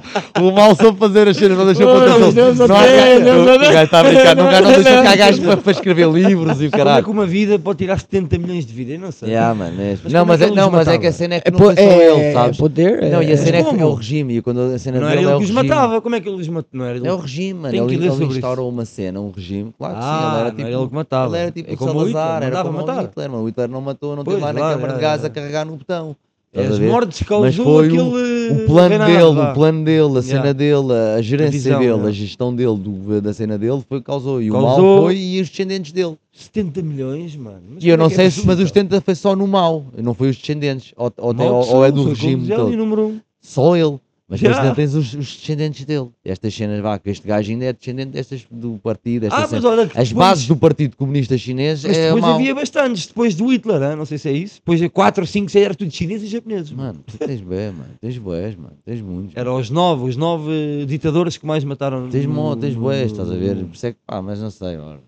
O mal soube fazer as cenas, não deixou Oh, pontas soltas. Deus, Não há Deus, gajo- Deus, o gajo está a brincar, não, gajo não deixou Não, cá não. gajos para, para escrever livros e o Como é caralho. que uma vida pode tirar 70 milhões de vida? Eu não sei. Yeah, mano, é- Mas não, como é mas, que é, não, mas é que a cena é que É não foi só é- ele, sabes? poder. Não, e a é- cena é, que é o regime. E quando a cena Não era é ele o que os regime. matava. Como é que ele os matava? Não era ele. É o regime, mano. Ele, ele instaurou uma cena, um regime. Claro que sim, Ah, ele era não tipo. ele que matava. Ele era tipo É o Salazar, era como matar. o Hitler, mano. O Hitler não matou, não teve lá câmara de gás a carregar no botão. As mortes causou foi aquele. o, o plano reinado, dele, vá. o plano dele, a cena Yeah. dele, a gerência visão, dele, yeah. a gestão dele, do- da cena dele, foi o que causou. E o mal Causou- foi e os descendentes dele. 70 milhões, mano. Mas E eu é não é sei se, mas os 70 foi só no mal, não foi os descendentes. Ou, ou, Mal ou- que ou é do regime todo. número um. Só ele. Mas Já. depois ainda tens os, os descendentes dele. Estas cenas, vá, que este gajo ainda é descendente destas do partido. Esta Ah, cena. mas olha, As depois- bases do Partido Comunista Chinês Mas é depois mau. havia bastantes, depois do Hitler, hein? não sei se é isso. Depois de 4, 5, 6 era tudo chineses e japoneses. Mano, tu tens bem, mano. Tens boés, mano. Tens muitos. Eram os nove, os nove ditadores que mais mataram. Tens, mo, tens boés, estás a ver? Por isso é que, pá, mas não sei, mano.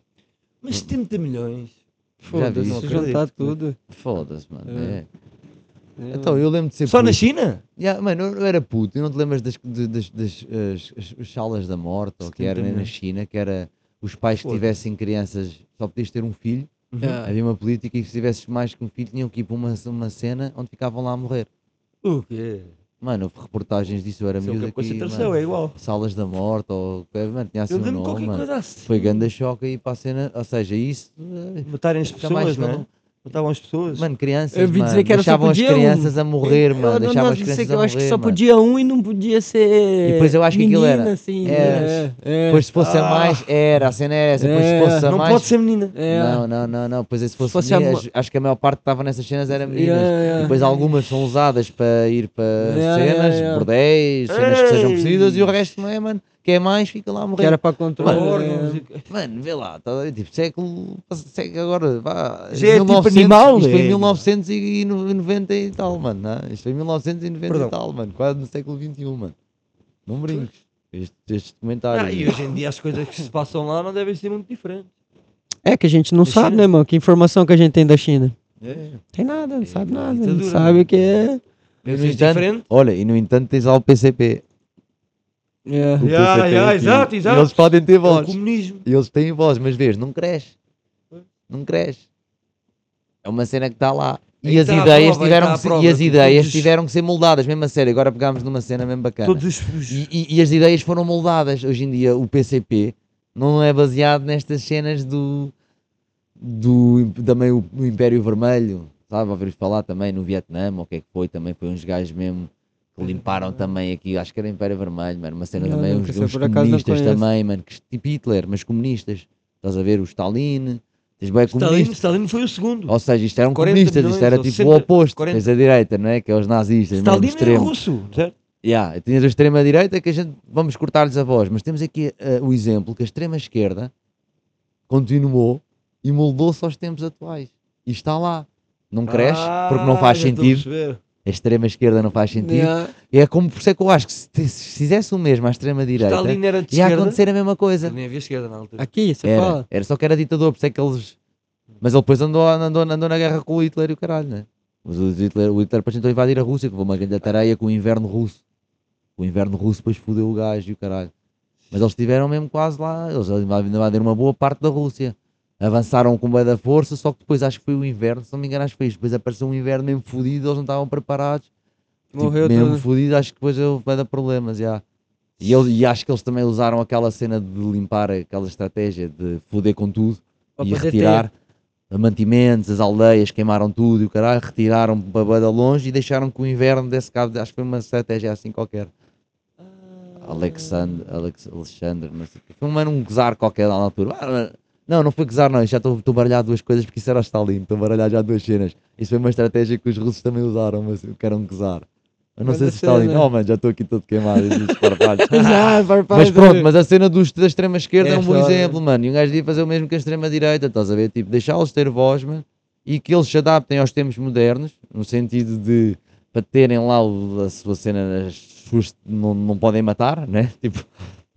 Mas 70 milhões. Foda-se, juntar tudo. Foda-se, mano. É. É. Então, eu lembro de ser Só na puto. China? Yeah, mano, eu eu era puto, e não te lembras das, de- das, das as- as- as salas da morte, ou que 70 era na milhões. China, que era os pais que Foda. tivessem crianças, só podias ter um filho, Yeah. havia uma política e se tivesses mais que um filho tinham que ir para uma, uma cena onde ficavam lá a morrer. O quê? Mano, houve reportagens disso, eu era é miúdo aqui, mano, é igual. salas da morte, ou, mano, tinha assim Eu um lembro nome, qualquer mano. coisa assim. Foi grande choque aí para a cena, ou seja, isso... eh, Matarem as pessoas, não é? Matavam as pessoas. Mano, crianças, Eu mano, dizer que era só deixavam as podia um. crianças a morrer, Eu- mano, eu, deixavam não, as crianças que a eu acho que morrer, só mano. podia um e não podia ser. E depois eu acho que aquilo menina, era- Assim, era- é, é. Depois se fosse a Ah. mais, era, a cena era essa, depois É, se fosse a não mais... pode ser menina. É. Não, não, não, não. Pois é, se fosse, fosse a meninas, acho que a maior parte que estava nessas cenas era meninas. Yeah, depois algumas são usadas para ir para cenas, bordéis, cenas que sejam precisas e o resto não é, mano. Que é mais, fica lá a Que morrer. era para controlar. Órgãos é. e- Mano, vê lá, tá, tipo, século, século agora, vá, Já é tipo 1900, animal, isto foi em é. 1990 e tal, mano, não? é? isto foi em 1990 Perdão. e tal, mano, quase no século 21, mano. Não brinques. Este, este comentário. Ah, e hoje em dia as coisas que se passam lá não devem ser muito diferentes. É que a gente não Da sabe, China? né, mano? Que informação que a gente tem da China? É. Tem nada, não sabe É, nada. Não sabe que é. E Deve no ser entanto, diferente. olha, e no entanto tens lá o PCP. É. PCP ya, aqui. exato, E exato. eles podem ter É o voz. comunismo. E eles têm voz, mas vês, não cresce. Não cresce. É uma cena que está lá. E Aí as ideias prova, tiveram prova e as que ideias todos- tiveram que ser moldadas, mesmo a sério. Agora pegámos numa cena mesmo bacana. Todos os, os- E, e- e as ideias foram moldadas. Hoje em dia o PCP não é baseado nestas cenas do, do também o, o Império Vermelho, sabe? Ouvir falar também no Vietnã, ou o que é que foi, também foi uns gajos mesmo limparam também aqui, acho que era Império Vermelho, mano, uma cena Não, também, uns, sei, uns comunistas também, mano, que, tipo Hitler, mas comunistas. Estás a ver? O Stalin, tens bem Stalin, comunistas. Stalin foi o segundo. Ou seja, isto eram 40 comunistas, isto era tipo o 60, oposto. 40. Tens a direita, não é? Que é os nazistas, mesmo, Stalin era extremo. russo, certo? Yeah, tinhas a extrema-direita que a gente vamos cortar-lhes a voz, mas temos aqui eh, o exemplo que a extrema-esquerda continuou e moldou-se aos tempos atuais. E está lá. Não cresce porque não Ah, faz já estou a sentido. A extrema-esquerda não faz sentido. Yeah. É como por isso é que eu acho que se, se fizesse o mesmo à extrema-direita, ia esquerda. acontecer a mesma coisa. Nem havia esquerda na altura. Aqui, você Era, fala. era só que era ditador, por isso é que eles. Mas ele depois andou, andou, andou na guerra com o Hitler e o caralho, né? Mas o Hitler, o Hitler depois tentou invadir a Rússia, que foi uma grande tareia com o inverno russo. O inverno russo depois fodeu o gajo e o caralho. Mas eles estiveram mesmo quase lá, eles invadiram uma boa parte da Rússia. Avançaram com bué da força, só que depois acho que foi o inverno, se não me engano, acho que foi isto. Depois apareceu um inverno mesmo fodido, eles não estavam preparados. Tipo, Morreu mesmo tudo. fodido, acho que depois houve bué de problemas, já. E, eu, e acho que eles também usaram aquela cena de limpar, aquela estratégia de foder com tudo e retirar mantimentos, as aldeias, queimaram tudo e o caralho, retiraram para bué de longe e deixaram que o inverno desse cabo, acho que foi uma estratégia assim qualquer. Alexander, Alex, Alexander, não sei o quê. Foi um um czar qualquer na altura. Não, não foi czar não, já estou a baralhar duas coisas porque isso era Stalin, estou a baralhar já duas cenas. Isso foi uma estratégia que os russos também usaram, mas que era um czar. Eu não sei Grande se Stalin, cena. oh mano, já estou aqui todo queimado. Já, farpado. Mas pronto, mas a cena dos, da extrema esquerda é, É um bom exemplo, mano. E um gajo devia fazer o mesmo que a extrema direita, estás a ver? Tipo, deixá-los ter voz, mano, e que eles se adaptem aos tempos modernos, no sentido de para terem lá o- a sua cena, as suas não, não podem matar, né? Tipo,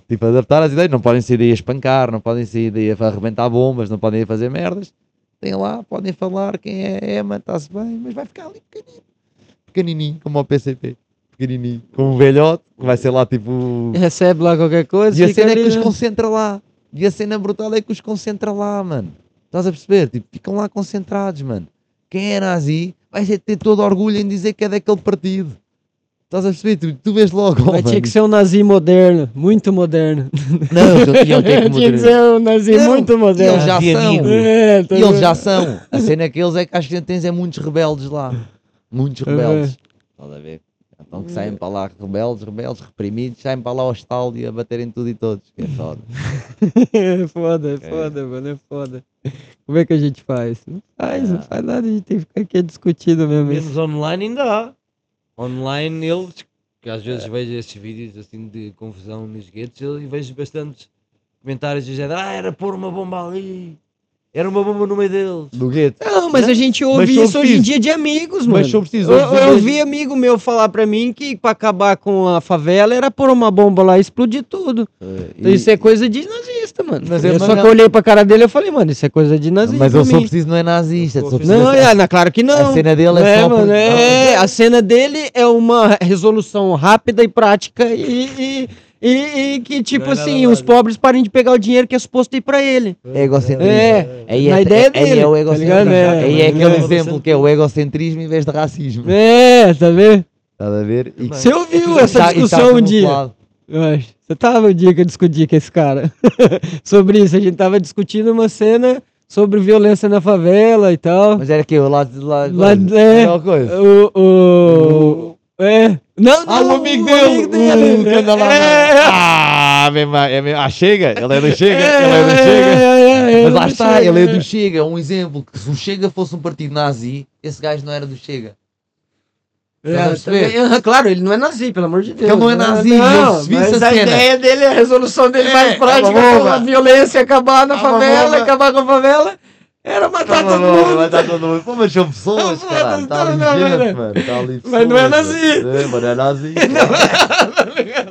tipo, adaptar as ideias, não podem sair daí a espancar, não podem sair daí a arrebentar bombas, não podem ir a fazer merdas. tem lá, podem falar quem é Ema, está-se bem, mas vai ficar ali pequenino. Pequenininho, como o PCP. Pequenininho. Como um velhote, que vai ser lá tipo. Recebe lá qualquer coisa. E a cena é que os né? concentra lá. E a cena brutal é que os concentra lá, mano. Estás a perceber? Tipo, ficam lá concentrados, mano. Quem é nazi vai ter- ter todo orgulho em dizer que é daquele partido. Estás a perceber? Tu, tu vês logo. oh, ter mano. que ser um nazi moderno, muito moderno. Não, eles tinham que ter que Tinha que ser um nazi Não, muito E eles moderno. já são. É, tá E eles vendo? já são. A cena é que eles é que acho que tens é muitos rebeldes lá. Muitos É. rebeldes. Estás a ver? Então que saem para lá rebeldes, rebeldes, reprimidos, saem para lá ao estádio a baterem tudo e todos. Que é foda. É foda, é foda, mano, é foda. Como é que a gente faz? Não faz, não Ah. faz nada, a gente tem que ficar aqui discutindo mesmo. Menos online ainda há. Online eles, que às vezes vejo esses vídeos assim de confusão nos guetos e vejo bastantes comentários dizendo ah, era pôr uma bomba ali, era uma bomba no meio deles. Do gueto. Não, mas a gente ouve Mas isso hoje em dia de amigos, mano. Mas sou preciso. Eu, eu vejo- vi amigo meu falar pra mim que pra acabar com a favela era pôr uma bomba lá e explodir tudo. Eh, Então e- isso é coisa de nazista, mano. Mas eu é- só que eu olhei pra cara dele e falei, mano, isso é coisa de nazista. Mas eu pra sou preciso, não é nazista. Sou preciso, Não, é, não, claro que não. A cena dele Não é só. mano, por- é, a cena dele é uma resolução rápida e prática e, e, e- e que, tipo Não é nada assim, os mais. pobres parem de pegar o dinheiro que é suposto ir pra ele. É egocentrismo. É, Aí na é, ideia aí dele, é o tá egocentrismo. É, aí é aquele é exemplo que é o egocentrismo em vez de racismo. É, tá vendo? Estás a ver? E Você ouviu essa tá- tá discussão um dia? Eu acho. Você tava o dia que eu discuti com esse cara sobre isso. A gente tava discutindo uma cena sobre violência na favela e tal. Mas era que o lado de lá. Lá- é. Coisa. O. o é. Não, Ah, não, o amigo dele, o que anda lá. É, Ah, mesmo, é mesmo. Ah, chega, ele é do Chega, é, ele é do Chega. é, é, é, Mas lá está, Chega, ele é é. do Chega. Um exemplo que se o Chega fosse um partido nazi, esse gajo não era do Chega. É, a também, aham, claro, ele não é nazi, pelo amor de Deus. Ele não é nazi, não, mas a a cena. ideia dele, a resolução dele É, mais é prática bomba. pela violência acabar na É favela, acabar com a favela, era matar todo mundo. Vai dar todo mundo. Pô, mas são pessoas, Não, caralho. Está ali não, não, gente, não. mano. Está ali Mas não é pessoas, nazi. É, mas não é nazi.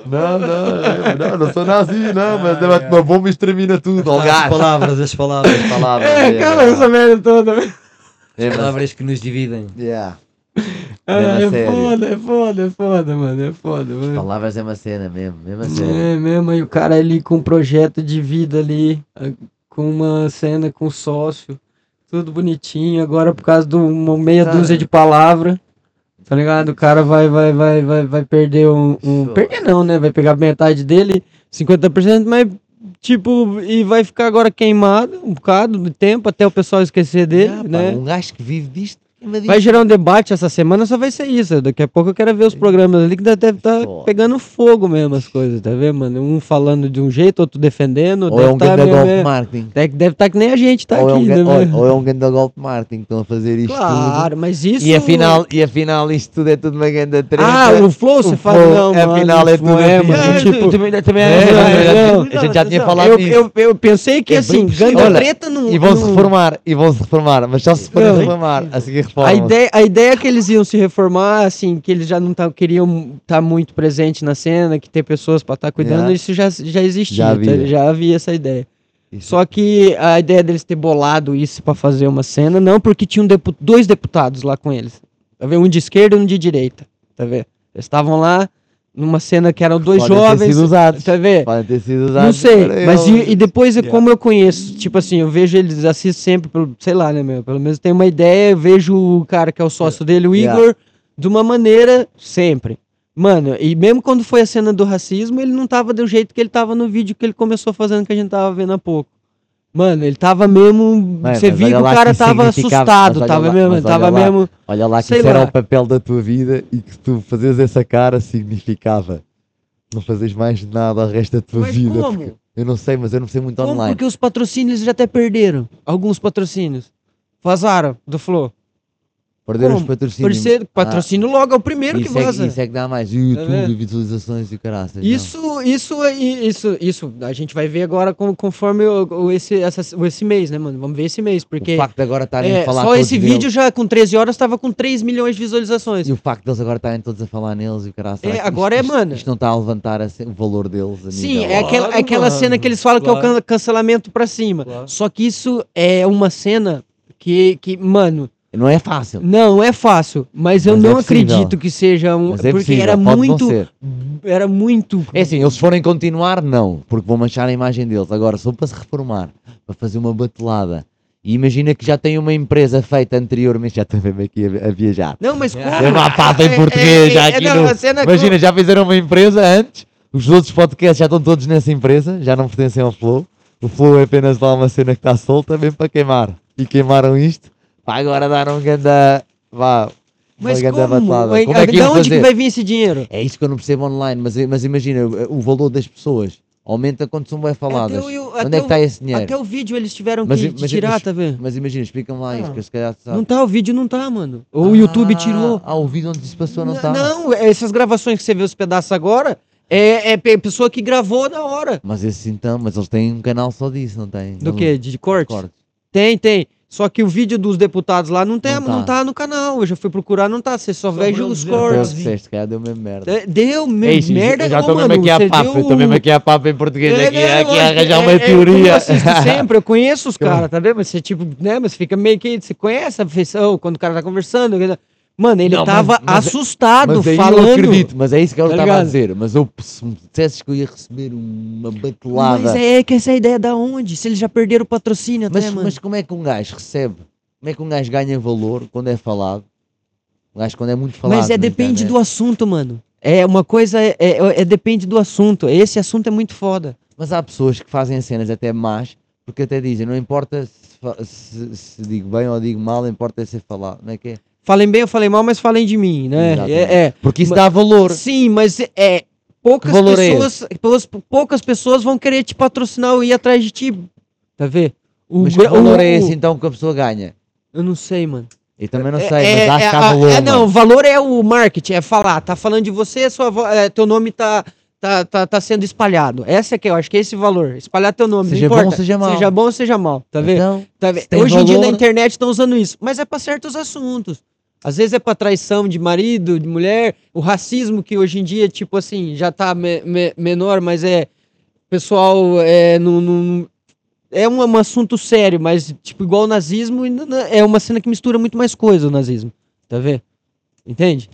Não, não, é, não, não sou nazi, não, mas é uma bomba e extermina tudo. As palavras, as palavras, As palavras. É, cara, essa merda toda. É, as palavras que nos dividem. Yeah. Ah, é foda, é foda, é foda, mano, é foda, mano. Palavras é uma cena mesmo, mesmo a sério. É mesmo, aí o cara ali com um projeto de vida ali, ah, com uma cena com sócio, tudo bonitinho, agora por causa de uma meia Cara. dúzia de palavras, tá ligado? O cara vai, vai, vai, vai, vai perder um, um-. Perder não, né? Vai pegar metade dele, 50%, mas tipo, e vai ficar agora queimado um bocado de tempo até o pessoal esquecer dele, Ah, pá, né? Um gajo que vive disto. Vai gerar um debate essa semana, só vai ser isso. Daqui a pouco eu quero ver os programas ali que deve estar Foda. pegando fogo mesmo as coisas, tá vendo, mano? Um falando de um jeito, outro defendendo. Ou é um tá grande golpe é- marketing. Deve estar que nem a gente tá ou, é um, aqui, né? ou- ou é um grande golpe marketing que estão a fazer isto Claro, mas tudo. isso. E afinal, e afinal isto tudo é tudo uma grande treta. Ah, o Flow, você fala, não, mano. afinal é tudo é, assim. mano, Ah, tipo, também, também É, não. a gente já tinha falado eu, disso. eu, eu pensei que É assim, Olha, treta não. E vão-se reformar, e vão-se reformar, mas só se forem reformar, a seguir A ideia, a ideia é que eles iam se reformar, assim, que eles já não tá, queriam estar muito presente na cena, que ter pessoas pra estar cuidando, Yeah. isso já, já existia, Já tá? havia. já havia essa ideia. Isso. Só que a ideia deles ter bolado isso pra fazer uma cena, não, porque tinham depu- dois deputados lá com eles. Tá vendo? Um de esquerda e um de direita. Tá vendo? Eles estavam lá numa cena que eram dois Podem ter jovens. sido usados. Tá vendo? Podem ter sido usados. Não sei, mas e, e depois, é Yeah. como eu conheço, tipo assim, eu vejo eles, assisto sempre, pelo, sei lá, né, meu? Pelo menos tem uma ideia, eu vejo o cara que é o sócio dele, o Yeah. Igor, de uma maneira sempre. Mano, e mesmo quando foi a cena do racismo, ele não tava do jeito que ele tava no vídeo que ele começou fazendo, que a gente tava vendo há pouco. Mano, ele tava mesmo. Mas- Você via que o lá cara que tava assustado, tava lá- mesmo, tava olha lá. mesmo. Olha lá que isso era lá. o papel da tua vida e que tu fazes essa cara significava. Não fazes mais nada o resto da tua Mas vida. como? Eu não sei, mas eu não sei muito Como? online. Porque os patrocínios já até perderam. Alguns patrocínios. Vazaram do Flow. Perderam os patrocínios. Patrocínio, patrocínio logo é o primeiro Ah, que isso, é, vaza. isso é que dá mais. YouTube, vendo? visualizações e o caraças. não. Isso, isso, é- isso, isso, a gente vai ver agora com- conforme o, o- esse, essa- esse mês, né, mano? Vamos ver esse mês, porque O facto de agora estarem é, a falar só todos esse vídeo já com 13 horas tava com 3 milhões de visualizações. E o facto deles agora estarem todos a falar neles e o caraças. É, agora isto, é, mano. Isto, não está a levantar a o valor deles a Sim, nível- é aquela, Claro, aquela mano, cena que eles falam que é o claro. can- cancelamento pra cima. Claro. Só que isso é uma cena que, que mano, Não é fácil. não é fácil, mas eu Mas é não possível. acredito que seja um. Mas é porque possível, era pode muito. Era muito. É assim, eles forem continuar, não, porque vão manchar a imagem deles. Agora, só para se reformar, para fazer uma batelada, e imagina que já tem uma empresa feita anteriormente, já estou mesmo aqui a, a viajar. Não, mas como? É uma pata em É, português, é, já é, aqui não, no- é Imagina, já fizeram uma empresa antes, os outros podcasts já estão todos nessa empresa, já não pertencem ao Flow. O Flow é apenas lá uma cena que está solta, mesmo para queimar. E queimaram isto, agora dar um ganda, vá, Mas como? Como é que de onde que fazer? vai vir esse dinheiro? É isso que eu não percebo online, mas, mas imagina, o valor das pessoas aumenta quando são bem faladas. Até Onde até é que está esse dinheiro? Até o vídeo eles tiveram Mas que mas- tirar, mas- tá vendo? Mas imagina, explicam lá isso, que se calhar sabe. Não tá, o vídeo não tá, mano. Ou o YouTube Ah, tirou. Ah, o vídeo onde isso passou não N- está. Não, essas gravações que você vê os pedaços agora é, é pe- pessoa que gravou na hora. Mas esse então, mas eles têm um canal só disso, não tem? Do Não- quê? De corte? corte. Tem, tem. Só que o vídeo dos deputados lá não, tem, Não não, tá. tá. no canal. Eu já fui procurar, não tá. Você só, Só veja pra os cortes. disseste, cara, deu mesmo merda. É, Deu me Ei, Gigi, merda, eu já estou mesmo aqui a papo, deu eu estou mesmo o- aqui a papo em português, É, aqui, né, aqui a lógico, arranjar é- uma é- teoria. Eu assisto sempre, eu conheço os caras, tá vendo? Mas você, tipo, né, mas fica meio que. Você conhece a feição quando o cara tá conversando. Mano, ele Não, mas- tava mas- assustado Mas aí falando. eu acredito, mas é isso que Tá estava a ligado? dizer. Mas eu, se me dissesses que eu ia receber uma batelada. Mas é que essa ideia é da onde? Se eles já perderam o patrocínio até, Mas, mano. mas como é que um gajo recebe? Como é que um gajo ganha valor quando é falado? Um gajo quando é muito falado. Mas é depende internet. do assunto, mano. É uma coisa, é, é- é depende do assunto. Esse assunto é muito foda. Mas há pessoas que fazem cenas até más, porque até dizem, não importa se, se- se digo bem ou digo mal, importa é ser falado. Não é que é? Falem bem ou falem mal, mas falem de mim, né? É, é. Porque isso Mas- dá valor. Sim, mas é poucas valor pessoas, poucas pessoas vão querer te patrocinar ou ir atrás de ti. Tá vendo? O Mas que gra- valor é esse então que a pessoa ganha? Eu não sei, mano. Eu também não É- sei, é- mas acho é que há a- valor. é, não, o valor é o marketing, é falar, tá falando de você, sua, é, teu nome tá, tá, tá, tá sendo espalhado. Essa é que eu acho que é esse valor. Espalhar teu nome, Seja não bom, importa. seja mal. Seja bom ou seja mal, tá vendo? Então, Tá vendo? Hoje em dia na valor- internet estão usando isso, mas é pra certos assuntos. Às vezes é pra traição de marido, de mulher, o racismo que hoje em dia, tipo assim, já tá me- me- menor, mas é. Pessoal, é, não, não- é um, um assunto sério, mas tipo, igual o nazismo, é uma cena que mistura muito mais coisa o nazismo. Tá vendo? Entende?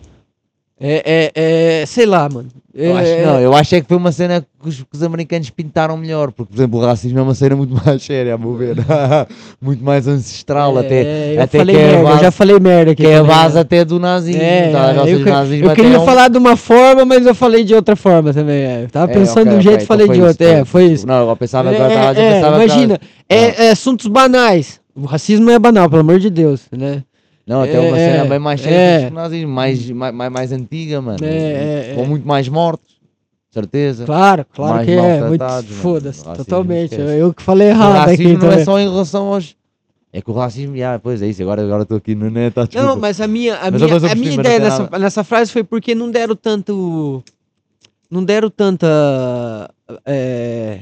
É, é, é sei lá, mano. eu acho, É- não, eu acho é que foi uma cena que os, que os americanos pintaram melhor, porque, por exemplo, o racismo é uma cena muito mais séria, a meu ver. muito mais ancestral, é, até, eu até falei que é merda, eu base, já falei merda aqui. que é a base né? até do nazismo. É, tá? Eu, eu queria é um- falar de uma forma, mas eu falei de outra forma também. É. Tava É, pensando ok, de um jeito e então falei foi de isso, outro. É, foi isso. Não, eu pensava É, eu tava, é, pensava imagina, tava- é, é assuntos banais. O racismo é banal, pelo amor de Deus, né? Não, até uma É, cena bem mais é. séria que o nazismo, mais, mais, mais, mais antiga, mano. É, é, com é. muito mais mortos, certeza. Claro, claro Mais que é. Muito foda-se, totalmente. esquece. Eu que falei o errado racismo aqui. não é também. só em relação aos. É que o racismo, ah, pois é isso, agora agora estou aqui no net, tá. Não, mas a minha, a Mas eu minha, a minha ideia nessa, nessa frase foi porque não deram tanto. Não deram tanta. é,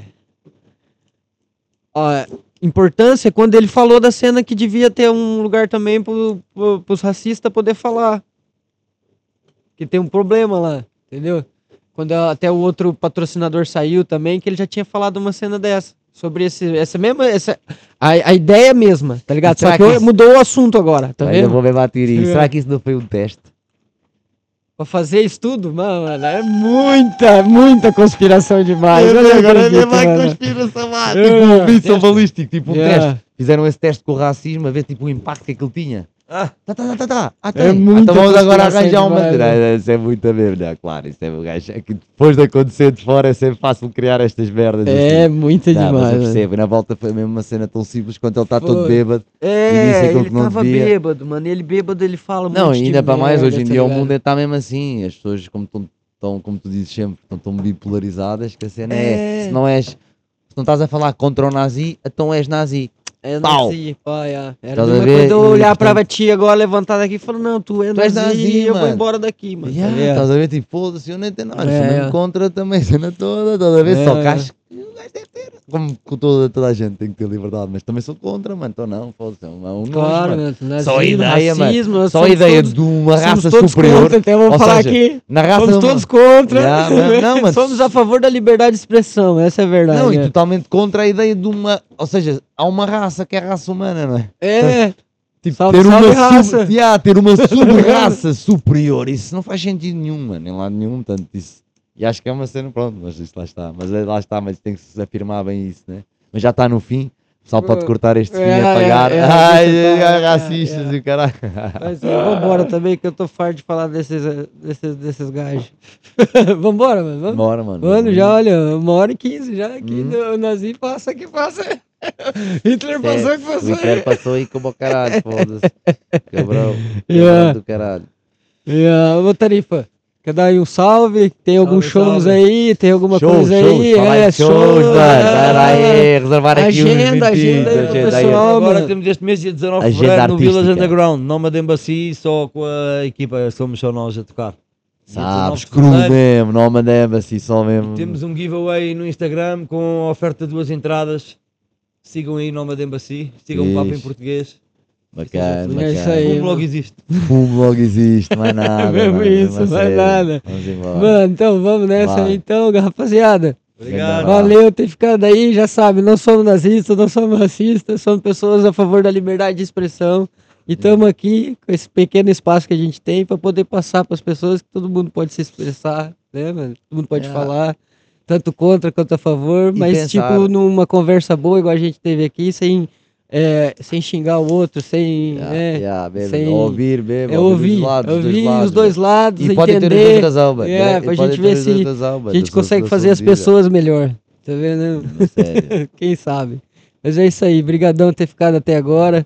ó, importância quando ele falou da cena que devia ter um lugar também pro, pro, pros racistas poder falar. Que tem um problema lá, entendeu? Quando até o outro patrocinador saiu também, que ele já tinha falado uma cena dessa. Sobre esse, essa mesma. Essa, a, a ideia mesma, tá ligado? Só Será que que eu- isso- mudou o assunto agora, tá Ainda vendo? vou levar tirinho. É. Será que isso não foi um teste? Pra fazer isso tudo? Mano, mano, é muita, muita conspiração demais. Eu não acredito, mano. conspiração lá. É. Tipo um míssil balístico, tipo um Yeah. teste. Fizeram esse teste com o racismo a ver tipo o impacto que aquilo tinha. Ah. Tá, tá, tá, tá, tá. Ah, É muita então vamos agora arranjar uma. né? Não, Isso é muito mesmo, não, claro. Isso é um gajo. é que depois de acontecer de fora é sempre fácil criar estas merdas. É assim. muita Não, mas demais. eu mano. percebo. E na volta foi mesmo uma cena tão simples quanto ele está todo bêbado. É, ele que não tava devia. bêbado, mano. Ele bêbado, ele fala Não, monte de ainda para mais, merda, hoje em tá dia o ligado? mundo está mesmo assim. As pessoas, como estão, tão, como tu dizes sempre, estão tão bipolarizadas que a cena é. É. Se não és. Se não estás a falar contra o nazi, então és nazi. É Pau. nazi, pá, é. Era coisa de eu E, olhar pra portanto- ti agora, levantar daqui e falar, não, tu é Tu nazi, nazi, eu vou embora daqui, mano. Yeah, tá estás a ver? Tipo, foda-se, eu nem tenho nada. É. É. contra também, cena toda, estás a ver? Só É. que acho que o gajo deve ter. Como que toda, toda a gente tem que ter liberdade, mas também sou contra, mano. Então não, foda-se. É um, é um nojo, Claro, mano. mano. Nazismo, Só a ideia, mano. racismo, nós Só a ideia todos- de uma raça todos superior. Contra, então vamos Ou falar seja, aqui. Na raça Somos todos contra. Yeah, não, não, mano. Somos a favor da liberdade de expressão, essa é a verdade. Não, e é. totalmente contra a ideia de uma. Ou seja, há uma raça que é a raça humana, não é? É, Tipo, Salve, ter, salve, uma raça. sub, yeah, ter uma sub-raça superior, isso não faz sentido nenhum, mano, em lado nenhum, tanto isso. E acho que é uma cena, pronto, mas isso lá está. Mas é- lá está, mas tem que se afirmar bem isso, né? Mas já está no fim, o pessoal pode Uh, cortar este fim é, e apagar. é, é, Ai, é, racistas e o caralho. Mas vambora também, que eu tô farto de falar desses, desses, desses gajos. vambora, mano. Vamos. Bora, mano. Mano, já olha, uma hora e quinze já aqui Hum. no Nazi passa que passa. Hitler É, passou que O passou. Hitler passou aí como o caralho, foda-se. Cabrão. Yeah. Cabrão do caralho. E, uh, ô Tarifa, quer dar aí um salve? Tem alguns shows salve. aí? Tem alguma Shows, coisa aí? fala é, shows, mano. Pera aí, reservar aqui Agenda, uns agenda agenda pessoal. Agora mano. temos este mês, dia 19 de Agenda fevereiro, no Village. Underground, Noma de Embassy, só com a equipa, somos só nós a tocar. Dia 19 Sabes, de cru mesmo, não mandemos assim, só mesmo. Temos um giveaway no Instagram com oferta de duas entradas. Sigam aí Noma de Embassy, sigam o Papo em português. Bacana, É isso bacana. aí, mano. logo existe. Fumo logo existe, mais nada. mesmo mano, isso, mais nada. Vamos embora. Mano, então vamos nessa Vai. aí então, rapaziada. Obrigado. Valeu por ter ficado aí, já sabe, não somos nazistas, não somos racistas, somos pessoas a favor da liberdade de expressão. E estamos aqui com esse pequeno espaço que a gente tem para poder passar para as pessoas que todo mundo pode se expressar, né, mano? Todo mundo pode É. falar, tanto contra quanto a favor, E mas pensar. tipo numa conversa boa, igual a gente teve aqui, sem, é, sem xingar o outro, sem. Yeah, né, yeah, sem- ouvir, bebe, é ouvir, os lados, os dois ouvir lados, os dois mano. lados, E pode ter dois entender. razão, mano. É, E pra gente ter ver dois se A gente consegue fazer as vida. pessoas melhor, tá vendo? Quem sabe? Mas é isso aí, brigadão por ter ficado até agora.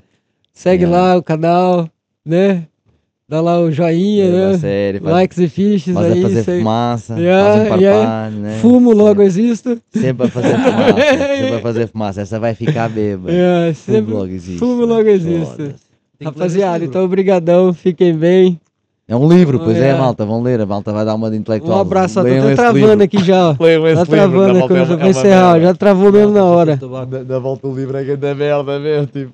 Segue É. lá o canal, né? Dá lá o joinha, a né? sério, faz- Likes e fiches a aí. fazer fumaça, Yeah, faz um yeah. né? Fumo logo existo. Sempre a fazer fumaça, sempre a fazer fumaça. Essa vai ficar bêbada. É, Fumo sempre... logo existe. fumo logo existe. Que ler Rapaziada, livro. então brigadão, fiquem bem. É um livro, pois é, É. malta, vão ler, a malta vai dar uma de Um intelectual. abraço, ó, tô até travando livro. aqui já, ó. Leiam esse Tá livro, travando da é uma- vou é uma encerrar, já travou mesmo na hora. Da, da volta o livro é que é merda mesmo, tipo.